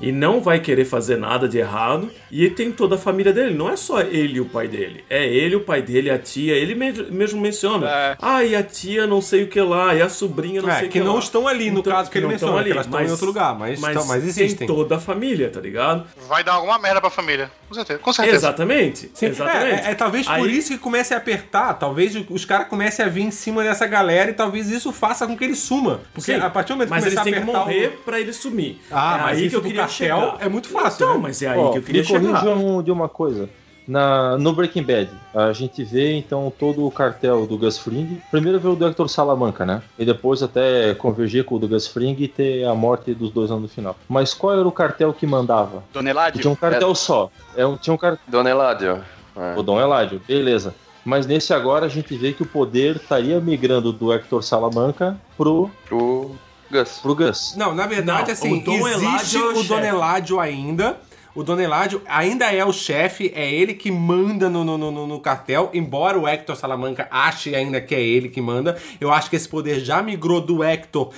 E não vai querer fazer nada de errado. E ele tem toda a família dele. Não é só ele e o pai dele. É ele, o pai dele, a tia. Ele me- mesmo menciona. É. Ah, e a tia não sei o que lá. E a sobrinha não É, sei o que que não lá. estão ali, no caso que ele não menciona, estão que elas estão em outro lugar, mas estão- mas existem. Tem toda a família, tá ligado? Vai dar alguma merda pra família. Com certeza. Com certeza. Exatamente. Sim, Exatamente. É, é, é talvez por Aí- isso que comece a apertar, talvez os caras comecem a vir em cima dessa galera e talvez isso faça com que ele suma. Porque Sim, a partir do momento que mas eles começar têm a que morrer o... pra ele sumir. Ah, é mas aí isso que eu queria cartel chegar. é muito fácil, Então, né? mas é aí Ó, que eu queria me chegar. corrijam de uma coisa. Na, no Breaking Bad, a gente vê então todo o cartel do Gus Fring. Primeiro vê o do Hector Salamanca, né? E depois até convergir com o do Gus Fring e ter a morte dos dois anos no final. Mas qual era o cartel que mandava? Dona Eladio? Tinha um cartel só. É um, tinha um cartel. Dona Eladio. É. O Dom Eládio, beleza. Mas nesse agora a gente vê que o poder estaria migrando do Hector Salamanca pro, O Gus. pro Gus. Não, na verdade, Não, assim, o Dom existe é o o Don. Eládio ainda. O Don Eládio ainda é o chefe, é ele que manda no, no, no, no cartel, embora o Hector Salamanca ache ainda que é ele que manda. Eu acho que esse poder já migrou do Hector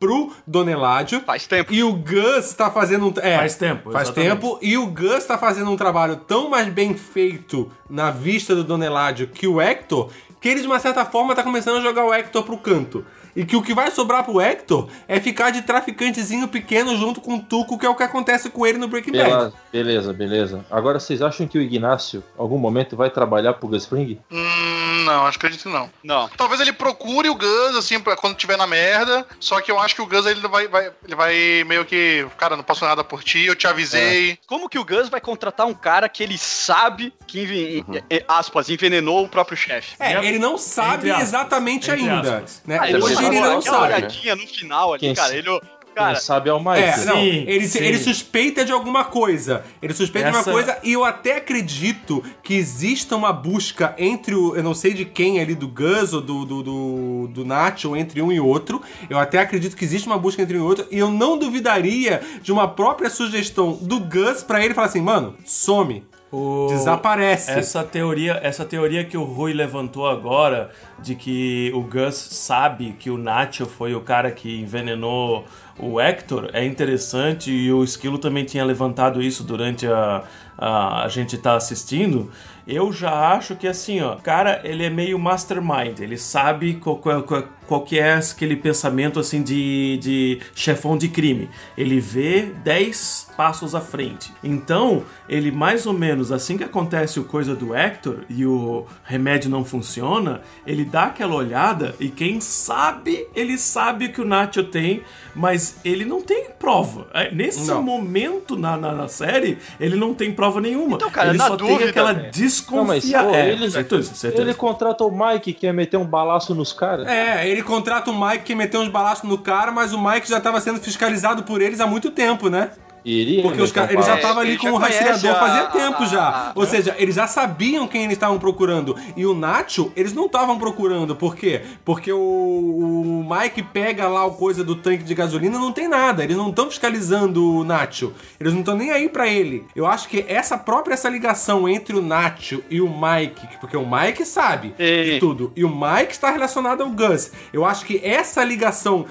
pro Don Eládio. Faz tempo. E o Gus tá fazendo um. É, Faz tempo, Faz exatamente. tempo. E o Gus tá fazendo um trabalho tão mais bem feito na vista do Don Eládio que o Hector, que ele de uma certa forma tá começando a jogar o Hector pro canto. E que o que vai sobrar pro Hector é ficar de traficantezinho pequeno junto com o Tuco, que é o que acontece com ele no Breaking Bad. Beleza, beleza, beleza. Agora vocês acham que o Ignacio, em algum momento, vai trabalhar pro Gus Fring? Hum, não, acho que acredito não. Não. Talvez ele procure o Gus, assim, pra quando tiver na merda. Só que eu acho que o Gus ele vai, vai, ele vai meio que. Cara, não passo nada por ti, eu te avisei. Como que o Gus vai contratar um cara que ele sabe que, enven- Uhum. aspas, envenenou o próprio chefe? É, ele não sabe exatamente ainda. Né? Ah, ele Hoje ele não aquela sabe. olhadinha no final ali, Quem cara. Ele, Quem cara, sabe é o Mike. É, não, Sim, ele, sim. ele suspeita de alguma coisa. Ele suspeita de Essa- uma coisa e eu até acredito que exista uma busca entre o. Eu não sei de quem ali, do Gus ou do, do, do, do Nacho, entre um e outro. Eu até acredito que existe uma busca entre um e outro. E eu não duvidaria de uma própria sugestão do Gus pra ele falar assim, mano, some. O- Desaparece. Essa teoria, essa teoria que o Rui levantou agora de que o Gus sabe que o Nacho foi o cara que envenenou o Hector é interessante e o Esquilo também tinha levantado isso durante a a, a gente tá assistindo. Eu já acho que assim, ó, o cara, ele é meio mastermind, ele sabe qual, qual, qual, qual que é aquele pensamento assim de, de chefão de crime. Ele vê 10 passos à frente. Então, ele mais ou menos, assim que acontece o coisa do Hector e o remédio não funciona, ele dá aquela olhada e quem sabe, ele sabe que o Nacho tem, mas ele não tem prova. É, Nesse Não. momento na, na, na série, ele não tem prova nenhuma. Então, cara, ele só tem aquela velho. Não, mas, pô, é, ele- certeza, certeza. Ele contrata o Mike que quer meter um balaço nos caras. É, ele contrata o Mike que meteu uns balaços no cara, mas o Mike já tava sendo fiscalizado por eles há muito tempo, né? Ele, Porque os caras, ele já tava ali ele com o rastreador fazia tempo a- já. a- Ou seja, eles já sabiam quem eles estavam procurando. E o Nacho, eles não estavam procurando. Por quê? Porque o, o Mike pega lá o coisa do tanque de gasolina não tem nada. Eles não estão fiscalizando o Nacho. Eles não estão nem aí pra ele. Eu acho que essa própria essa ligação entre o Nacho e o Mike, porque o Mike sabe de Sim. tudo. E o Mike está relacionado ao Gus. Eu acho que essa ligação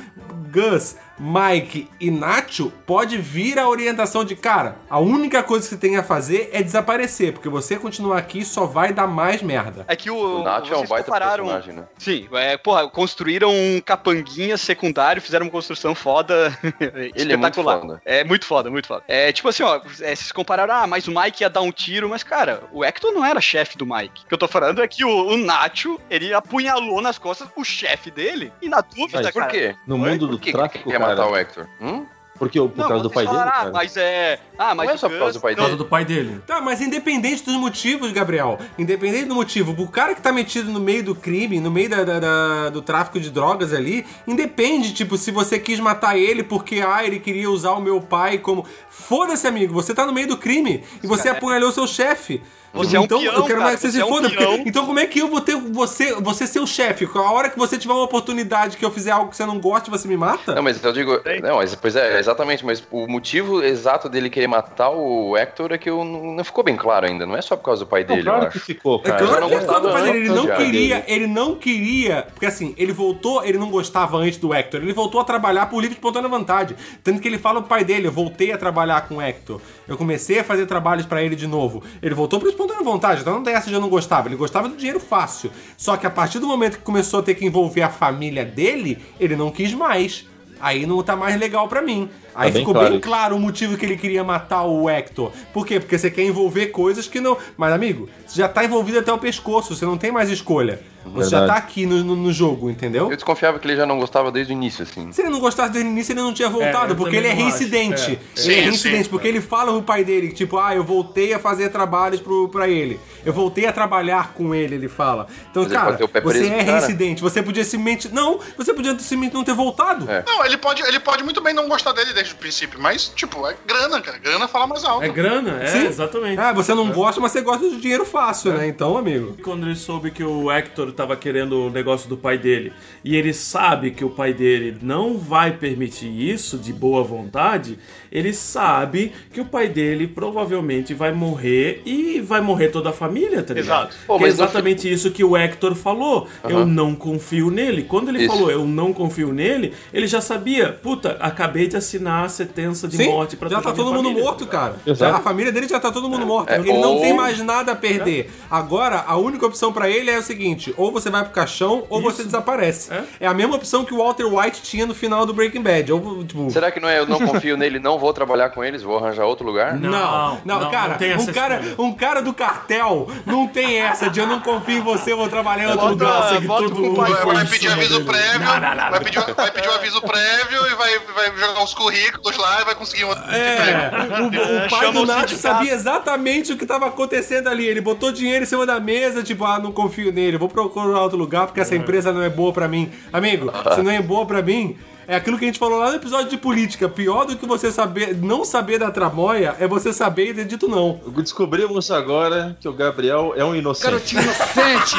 Gus, Mike e Nacho pode vir a orientação de cara, a única coisa que você tem a fazer é desaparecer, porque você continuar aqui só vai dar mais merda. É que o. O Nacho é um vocês baita compararam- personagem, né? Sim, é, porra, construíram um capanguinha secundário, fizeram uma construção foda. Ele é muito espetacular. foda. É muito foda, muito foda. É tipo assim, ó, é, vocês compararam, ah, mas o Mike ia dar um tiro, mas cara, o Hector não era chefe do Mike. O que eu tô falando é que o, o Nacho, ele apunhalou nas costas o chefe dele, e na dúvida, Mas cara. Por quê? No mundo do tráfico, cara, matar o Hector? Hum? Porque por Não, causa do pai dele, falaram, cara. Ah, mas é. Ah, mas Não é só por causa do pai Por causa dele. do pai dele. Tá, mas independente dos motivos, Gabriel, independente do motivo, o cara que tá metido no meio do crime, no meio da, da- da- do tráfico de drogas ali, independe, tipo, se você quis matar ele porque, ah, ele queria usar o meu pai como. Foda-se, amigo, você tá no meio do crime e você apunhalhou seu chefe. Você é um então, peão, eu quero cara, mais que você você se é um foda. porque- então, como é que eu vou ter você, você ser o chefe? A hora que você tiver uma oportunidade que eu fizer algo que você não goste, você me mata? Não, mas eu digo. Não, mas, pois é, exatamente. Mas o motivo exato dele querer matar o Hector é que eu não, não ficou bem claro ainda. Não é só por causa do pai Não, dele, claro eu que ficou, É cara. eu claro não que é claro gostava pai dele, ele não queria, dele. ele não queria, porque assim, ele voltou, ele não gostava antes do Hector, ele voltou a trabalhar por livre e espontânea vontade. Tanto que ele fala pro pai dele, eu voltei a trabalhar com o Hector. Eu comecei a fazer trabalhos pra ele de novo. Ele voltou por espontânea vontade, então não tem essa de eu não gostava, ele gostava do dinheiro fácil. Só que a partir do momento que começou a ter que envolver a família dele, ele não quis mais. Aí não tá mais legal pra mim. Aí bem ficou claro bem claro o motivo que ele queria matar o Hector. Por quê? Porque você quer envolver coisas que não. Mas, amigo, você já tá envolvido até o pescoço, você não tem mais escolha. Você já Verdade. tá aqui no, no, no jogo, entendeu? Eu desconfiava que ele já não gostava desde o início, assim. Se ele não gostasse desde o início, ele não tinha voltado, É, porque ele é reincidente. É. Ele Sim, é reincidente, sim. porque ele fala pro pai dele, tipo, ah, eu voltei a fazer trabalhos pro, pra ele. Eu voltei a trabalhar com ele, ele fala. Então, Mas cara, você preso é pro cara. reincidente. Você podia simplesmente. Não, você podia simplesmente não ter voltado. É. Não, ele pode, ele pode muito bem não gostar dele desde o princípio, mas, tipo, é grana, cara. Grana fala mais alto. É grana, é, Sim. exatamente. Ah, você não gosta, mas você gosta do dinheiro fácil, né? Então, amigo. Quando ele soube que o Hector tava querendo o negócio do pai dele e ele sabe que o pai dele não vai permitir isso de boa vontade, ele sabe que o pai dele provavelmente vai morrer e vai morrer toda a família, tá ligado? Exato. Pô, Que é exatamente isso que o Hector falou. Eu não confio nele. Quando ele Isso. falou eu não confio nele, ele já sabia, puta, acabei de assinar a sentença de Sim, morte pra já tá todo mundo família, morto, cara. Já- a família dele já tá todo mundo morto. é, ele não ou- tem mais nada a perder. Agora, a única opção pra ele é o seguinte: ou você vai pro caixão, ou você desaparece. É. É. a mesma opção que o Walter White tinha no final do Breaking Bad. Ou, tipo, Será que não é eu não confio nele, não vou trabalhar com eles, vou arranjar outro lugar? Não, Não, não, não, cara, não tem um cara, um cara do cartel não tem essa de eu não confio em você, eu vou trabalhar em outro Bota- lugar. que bota todo mundo Vai, vai pedir aviso dele. prévio, Não, não, não. Vai, pedir, vai pedir um aviso prévio e vai, vai jogar os currículos lá e vai conseguir um outro É, emprego. o, o pai Chama do Nath sabia exatamente o que tava acontecendo ali. Ele botou dinheiro em cima da mesa, tipo, ah, não confio nele, vou procurar outro lugar porque essa empresa não é boa pra mim. Amigo, se não é boa pra mim, é aquilo que a gente falou lá no episódio de política. Pior do que você saber, não saber da tramóia é você saber e ter dito não. Descobrimos agora que o Gabriel é um inocente. Garotinho inocente,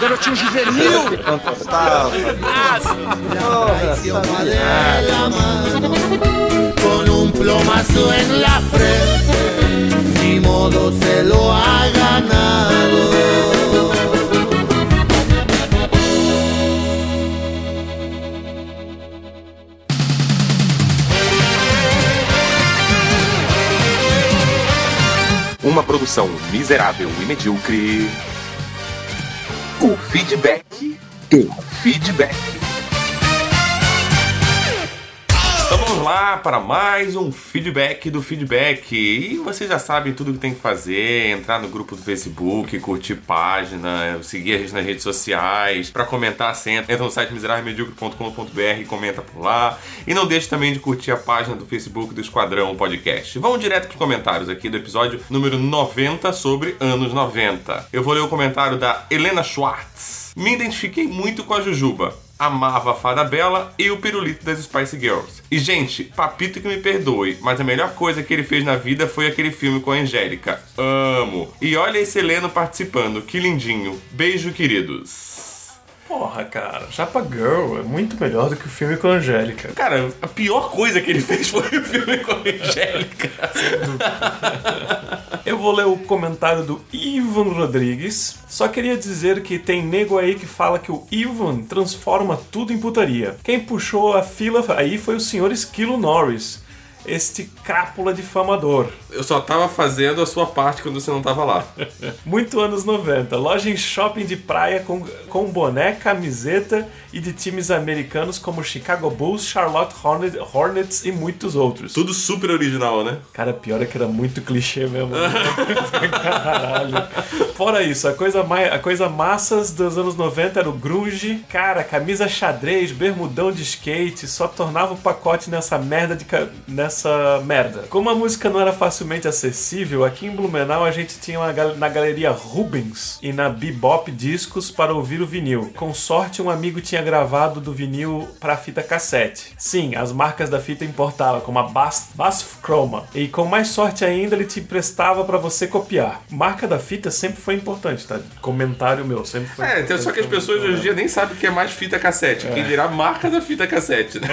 garotinho juvenil. con un plomazo en la frente, ni modo se lo ha ganado. Uma produção miserável e medíocre. O feedback. O feedback. Lá para mais um feedback do feedback. E vocês já sabem tudo o que tem que fazer: entrar no grupo do Facebook, curtir página, seguir a gente nas redes sociais. Para comentar, você entra, entra no site miserávelmedíocre.com.br e comenta por lá. E não deixe também de curtir a página do Facebook do Esquadrão Podcast. Vamos direto para os comentários aqui do episódio número 90 sobre anos 90. Eu vou ler o comentário da Helena Schwartz. Me identifiquei muito com a Jujuba amava a Fada Bela e o pirulito das Spice Girls. E, gente, papito que me perdoe, mas a melhor coisa que ele fez na vida foi aquele filme com a Angélica. Amo. E olha esse Heleno participando, que lindinho. Beijo, queridos. Porra, cara, Chapa Girl é muito melhor do que o filme com a Angélica. Cara, a pior coisa que ele fez foi o filme com a Angélica. Eu vou ler o comentário do Ivan Rodrigues. Só queria dizer que tem nego aí que fala que o Ivan transforma tudo em putaria. Quem puxou a fila aí foi o senhor Esquilo Norris. Este crápula difamador. Eu só tava fazendo a sua parte quando você não tava lá. Muito anos 90. Loja em shopping de praia com, com boné, camiseta e de times americanos como Chicago Bulls, Charlotte Hornet- Hornets e muitos outros. Tudo super original, né? Cara, pior é que era muito clichê mesmo. né? Caralho. Fora isso, a coisa, mais, a coisa massas dos anos 90 era o grunge. Cara, camisa xadrez, bermudão de skate, só tornava o pacote nessa merda de ca- nessa merda. Como a música não era facilmente acessível, aqui em Blumenau a gente tinha uma na galeria Rubens e na Bebop discos para ouvir o vinil. Com sorte, um amigo tinha gravado do vinil para fita cassete. Sim, as marcas da fita importava, como a Bas Basf Chroma. E com mais sorte ainda, ele te emprestava para você copiar. Marca da fita sempre foi importante, tá? Comentário meu, sempre foi É, então, só que as pessoas hoje em dia nem sabem o que é mais fita cassete. Quem dirá marca da fita cassete, né?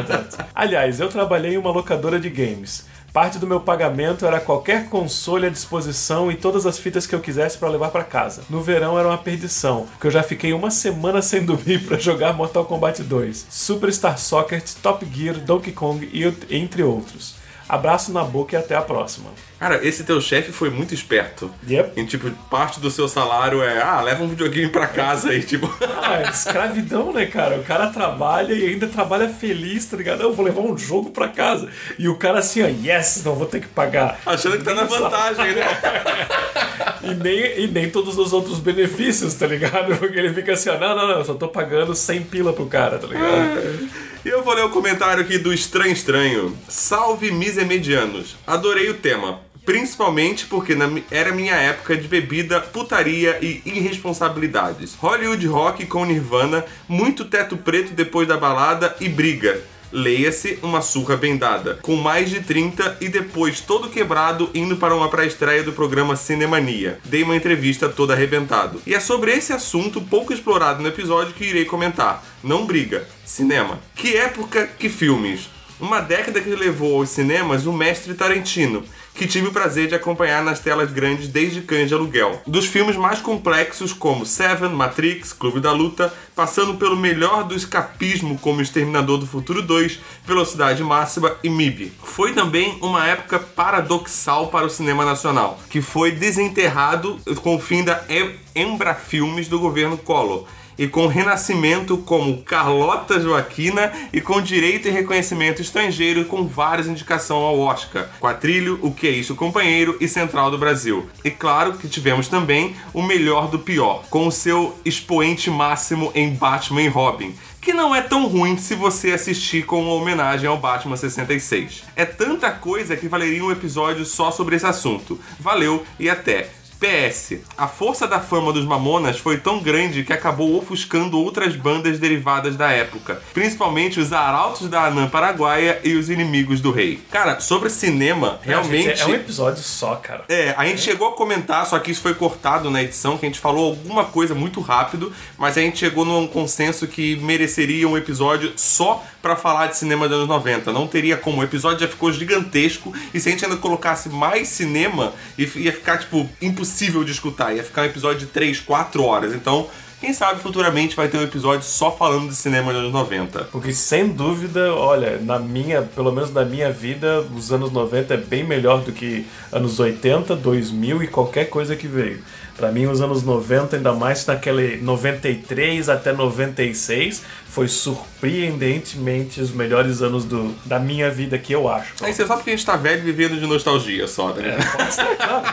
Aliás, eu trabalhei em uma locadora de games. Parte do meu pagamento era qualquer console à disposição e todas as fitas que eu quisesse para levar para casa. No verão era uma perdição, porque eu já fiquei uma semana sem dormir para jogar Mortal Kombat 2, Superstar Soccer, Top Gear, Donkey Kong e entre outros. Abraço na boca e até a próxima. Cara, esse teu chefe foi muito esperto. Yep. Em, tipo, parte do seu salário é, ah, leva um videogame pra casa e, tipo... Ah, é escravidão, né, cara? O cara trabalha e ainda trabalha feliz, tá ligado? Eu vou levar um jogo pra casa. E o cara assim, ó, yes, não vou ter que pagar. Achando que tá na vantagem, né? E nem, e nem todos os outros benefícios, tá ligado? Porque ele fica assim, ó, não, não, não, eu só tô pagando 100 pila pro cara, tá ligado? E eu vou ler o comentário aqui do Estranho Estranho. Salve misemedianos. Adorei o tema. Principalmente porque na era minha época de bebida, putaria e irresponsabilidades. Hollywood Rock com Nirvana, muito teto preto depois da balada e briga. Leia-se uma surra bem dada, com mais de 30 e depois todo quebrado indo para uma pré-estreia do programa Cinemania. Dei uma entrevista todo arrebentado. E é sobre esse assunto pouco explorado no episódio que irei comentar. Não briga, cinema. Que época, que filmes. Uma década que levou aos cinemas o mestre Tarantino, que tive o prazer de acompanhar nas telas grandes desde Cães de Aluguel. Dos filmes mais complexos como Seven, Matrix, Clube da Luta, passando pelo melhor do escapismo como Exterminador do Futuro 2, Velocidade Máxima e MIB. Foi também uma época paradoxal para o cinema nacional, que foi desenterrado com o fim da Em- Embra Filmes do governo Collor e com renascimento como Carlota Joaquina e com direito e reconhecimento estrangeiro com várias indicações ao Oscar, Quatrilho, O Que É Isso Companheiro e Central do Brasil. E claro que tivemos também o melhor do pior, com o seu expoente máximo em Batman e Robin, que não é tão ruim se você assistir com uma homenagem ao Batman 66. É tanta coisa que valeria um episódio só sobre esse assunto. Valeu e até! PS. A força da fama dos Mamonas foi tão grande que acabou ofuscando outras bandas derivadas da época, principalmente os Arautos da Anã Paraguaia e os Inimigos do Rei. Cara, sobre cinema, realmente. Gente, é um episódio só, cara. É, a gente chegou a comentar, só que isso foi cortado na edição, que a gente falou alguma coisa muito rápido, mas a gente chegou num consenso que mereceria um episódio só pra falar de cinema dos anos 90. Não teria como, o episódio já ficou gigantesco, e se a gente ainda colocasse mais cinema, ia ficar, tipo, impossível de escutar. Ia ficar um episódio de 3, 4 horas. Então, quem sabe futuramente vai ter um episódio só falando de cinema dos anos 90. Porque sem dúvida, olha, na minha, pelo menos na minha vida, os anos 90 é bem melhor do que anos 80, 2000 e qualquer coisa que veio. Pra mim, os anos 90, ainda mais naquele 93 até 96, foi surpreendentemente os melhores anos do, da minha vida que eu acho. Isso é só porque a gente tá velho vivendo de nostalgia só, né?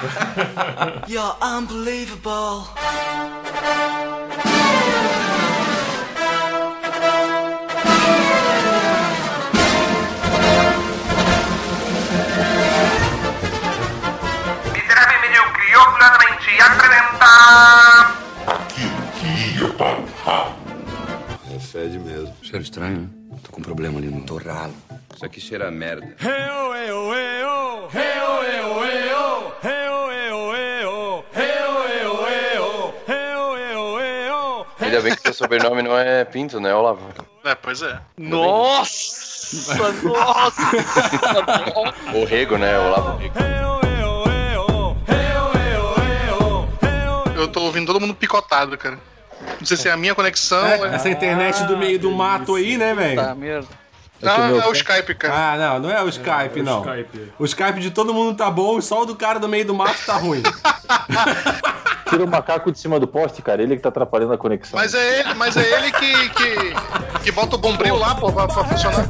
You're unbelievable. Apresenta... É fede mesmo. Cheiro estranho, né? Tô com um problema ali no torralo. Isso aqui cheira a merda. Ainda bem que seu sobrenome não é Pinto, né, Olavo? É, pois é. Nossa, nossa. O Rego, né, Olavo Rego. Eu tô ouvindo todo mundo picotado, cara. Não sei se é a minha conexão. É, ou é- essa internet do meio do mato aí, né, velho? Tá, merda. Ah, é o Skype, cara. Ah, não, não é o Skype, é o não. Skype. O Skype de todo mundo tá bom e só o do cara do meio do mato tá ruim. Tira o macaco de cima do poste, cara. Ele que tá atrapalhando a conexão. Mas é ele, mas é ele que, que, que bota o bombril lá, pô, pra, pra funcionar.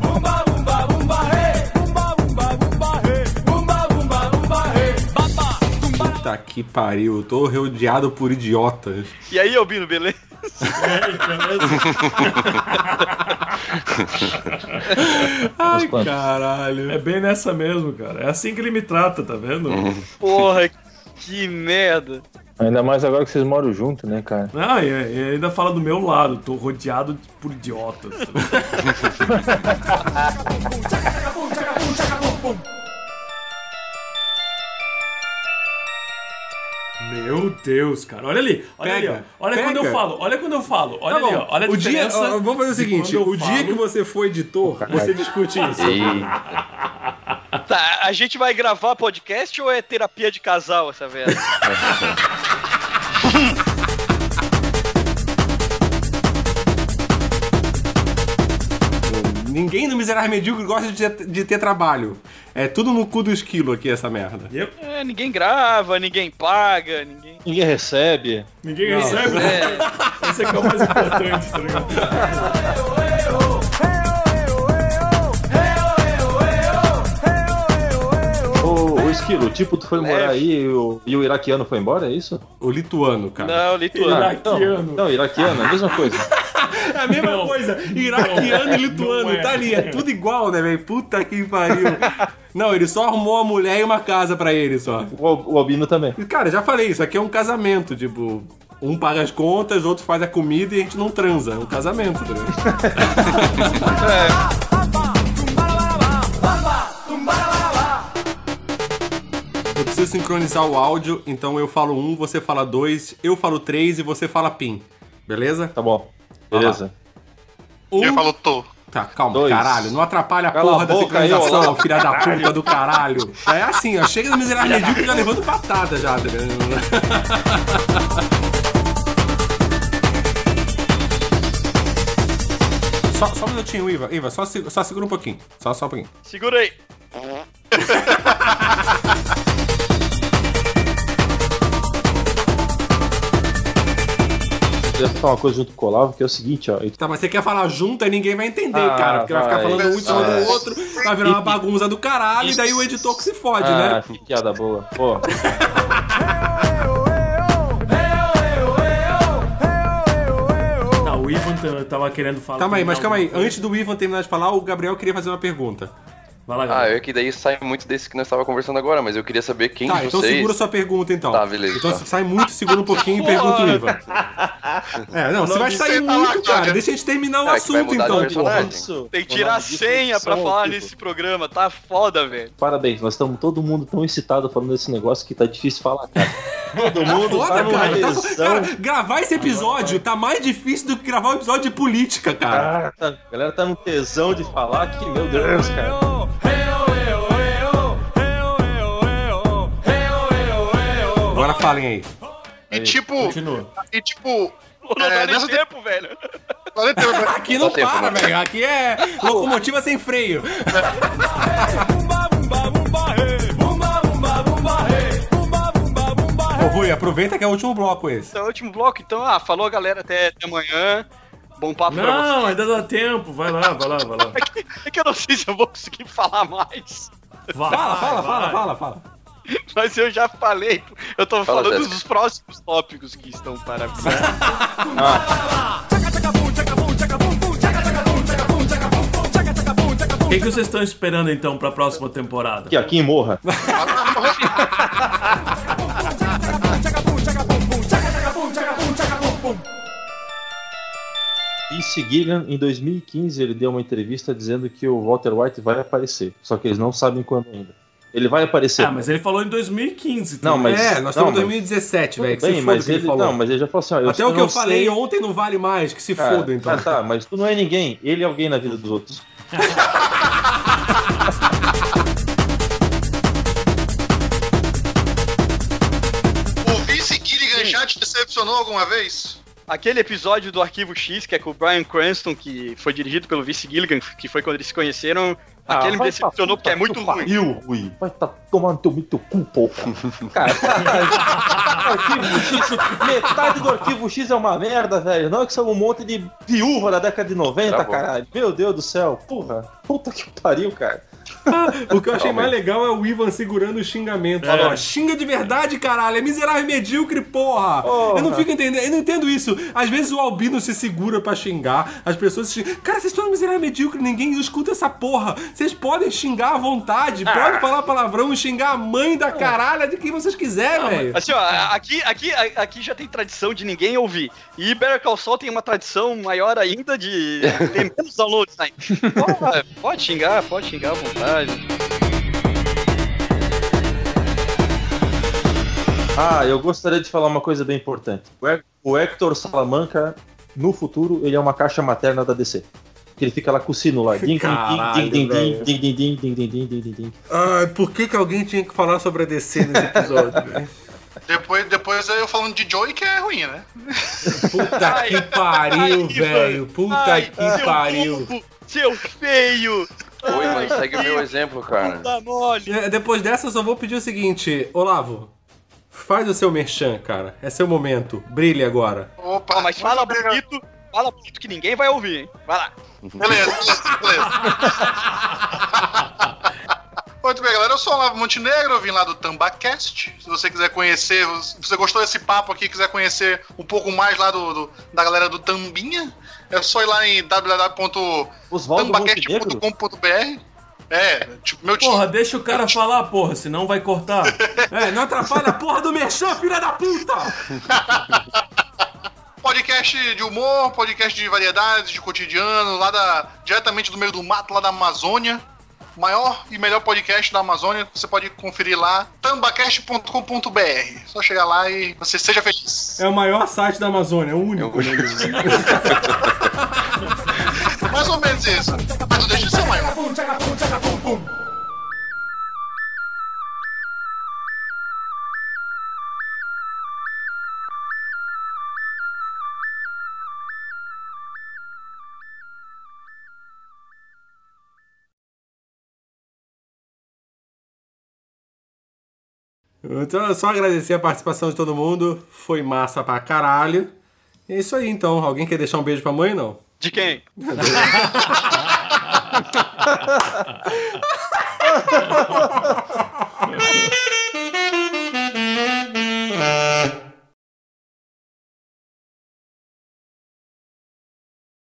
Puta que pariu, eu tô rodeado por idiotas. E aí, Albino, beleza? Ai, caralho. É bem nessa mesmo, cara. É assim que ele me trata, tá vendo? Porra, que merda. Ainda mais agora que vocês moram junto, né, cara? Não, e, e ainda fala do meu lado, tô rodeado por idiotas. Meu Deus, cara. Olha ali. Olha Pega, ali, ó. Olha pega. quando eu falo. Olha quando eu falo. Olha Tá ali, bom, ó. Olha a o dia, diferença. ó, vamos fazer o de seguinte: o dia falo. que você for editor, você discute isso. Tá, a gente vai gravar podcast ou é terapia de casal essa merda? Ninguém no Miserável Medíocre gosta de ter, de ter trabalho. É tudo no cu do esquilo aqui, essa merda. É, ninguém grava, ninguém paga, ninguém. Ninguém recebe. Ninguém Não. recebe? É. Esse aqui é o mais importante, tá ligado? Ô Esquilo, tipo, tu foi morar aí e o, e o iraquiano foi embora, é isso? O lituano, cara. Não, lituano. Iraquiano. Não, iraquiano, é a mesma coisa. É a mesma Não. coisa. Iraquiano e lituano, Não é. tá ali. É tudo igual, né, velho? Puta que pariu. Não, ele só arrumou uma mulher e uma casa pra ele só. O, Al- o Albino também. E, Cara, já falei, isso aqui é um casamento, tipo. Um paga as contas, outro faz a comida e a gente não transa. É um casamento, tá ligado? Eu preciso sincronizar o áudio, então eu falo um, você fala dois, eu falo três e você fala pim. Beleza? Tá bom. Beleza. Um. Eu falo tô. Tá, calma, Dois. caralho. Não atrapalha a Cala porra a da sincronização, filha da puta do caralho. É assim, ó. Chega no miserável medíocre já levando patada já, tá? Só, só um minutinho, Iva. Iva, só, só segura um pouquinho. Só, só um pouquinho. Segura aí. Eu ia falar uma coisa junto com o Olavo, que é o seguinte, ó. Tá, mas você quer falar junto, aí ninguém vai entender, Ah, cara. Porque vai ficar vai. falando um em cima Ah. do outro, vai virar uma bagunça do caralho, e daí o editor que se fode, ah, né? que piada boa. Pô, Tá, o Ivan tava querendo falar. Calma aí, mas calma aí. Antes do Ivan terminar de falar, o Gabriel queria fazer uma pergunta. Vai lá, Ah, galera. é que daí sai muito desse que nós estávamos conversando agora, mas eu queria saber quem Tá, de então vocês... segura sua pergunta então. Tá, beleza, Então tá. sai muito, segura um pouquinho e pergunta o Ivan. É, não, você vai sair muito, cara. Deixa a gente terminar o É, assunto então, porra. isso. Tem que tirar a senha pra falar tipo- nesse programa. Tá foda, velho. Parabéns, nós estamos todo mundo tão excitado falando desse negócio que tá difícil falar, cara. Todo mundo Foda, tá numa cara. Tá- cara, gravar esse episódio tá mais difícil do que gravar um episódio de política, cara. Ah, tá- a galera tá no tesão de falar que, meu Deus, cara. Agora falem aí. E tipo, Continua. e tipo, Não É, dá nem nessa te- tempo, velho. olha, tem- Aqui não tempo, para, né? velho. Aqui é locomotiva sem freio. Ô, Rui, aproveita que é o último bloco esse. Então, último bloco, então. Ah, falou, galera. Até, até amanhã. Bom papo pra vocês. Não, ainda dá tempo. Vai lá, vai lá, vai lá. É que eu não sei se eu vou conseguir falar mais. Vai, Fala, fala, vai. fala, fala, fala. Mas eu já falei. Eu tô Fala, falando Jéssica. dos próximos tópicos que estão para vir. O que, que vocês estão esperando então pra próxima temporada? Que aqui em Morra. Vince Gilligan, em 2015, ele deu uma entrevista dizendo que o Walter White vai aparecer. Só que eles não sabem quando ainda. Ele vai aparecer. Ah, mas ele falou em 2015. Não, mas- É, nós não, estamos em mas- 2017, velho. Que Bem, se foda mas que ele ele, falou. não, mas ele já falou assim, ó, eu, Até o que eu falei sei- ontem não vale mais, que se Cara, foda então. Tá, tá, mas tu não é ninguém. Ele é alguém na vida dos outros. o Vince Gilligan já te decepcionou alguma vez? aquele episódio do Arquivo X, que é com o Brian Cranston, que foi dirigido pelo Vince Gilligan, que foi quando eles se conheceram, Ah, aquele me decepcionou porque é muito ruim. Vai tá tomando teu, teu cu, porra. Cara, arquivo X, metade do arquivo X é uma merda, velho. Não é que são um monte de viúva da década de 90, Tá bom. caralho. Meu Deus do céu. Porra. Puta que pariu, cara. O que eu achei mais legal é o Ivan segurando o xingamento. É. Falou, xinga de verdade, caralho. É miserável e medíocre, porra. Eu não fico entendendo. Eu não entendo isso. Às vezes o Albino se segura pra xingar. As pessoas se xingam. Cara, vocês estão miserável medíocre. Ninguém escuta essa porra. Vocês podem xingar à vontade. Ah. Podem falar palavrão e xingar a mãe da caralha de quem vocês quiserem, velho. Assim, ó, aqui, aqui, aqui já tem tradição de ninguém ouvir. E Better Call Saul tem uma tradição maior ainda de ter menos downloads. Pode, pode xingar, pode xingar à vontade. Ah, eu gostaria de falar uma coisa bem importante. O Hec- O Hector Salamanca, no futuro, ele é uma caixa materna da DC. Que ele fica lá com o sino lá. Ding, ding, Caralho, ding, ding, velho. ding, ding, ding, ding, ding, ding, ding, ding, ding. Ai, por que, que alguém tinha que falar sobre a DC nesse episódio, velho? Depois, depois eu falando de Joey, que é ruim, né? Puta que pariu, velho. Puta Ai, que pariu. Seu feio! Oi, mano, segue o meu exemplo, cara. Mole. É, Depois dessa, eu só vou pedir o seguinte, Olavo. Faz o seu merchan, cara. É seu momento. Brilhe agora. Opa, mas fala bonito, fala bonito que ninguém vai ouvir, hein? Vai lá. Beleza, beleza, beleza. Muito bem, galera. Eu sou o Olavo Montenegro, eu vim lá do Tambacast. Se você quiser conhecer, se você gostou desse papo aqui, quiser conhecer um pouco mais lá do, do- da galera do Tambinha, é só ir lá em Oswaldo www.tambacast.com.br. É, tipo, meu Porra, deixa o cara falar, porra, senão vai cortar. É, não atrapalha a porra do merchan, filha da puta! Podcast de humor, podcast de variedades, de cotidiano, lá da. diretamente do meio do mato, lá da Amazônia. Maior e melhor podcast da Amazônia, você pode conferir lá, tambacast.com.br. Só chegar lá e você seja feliz. É o maior site da Amazônia, é o único. Mais ou menos isso. Mas não deixa de ser maior. Então só agradecer a participação de todo mundo. Foi massa pra caralho. E é isso aí, então. Alguém quer deixar um beijo pra mãe, não? De quem?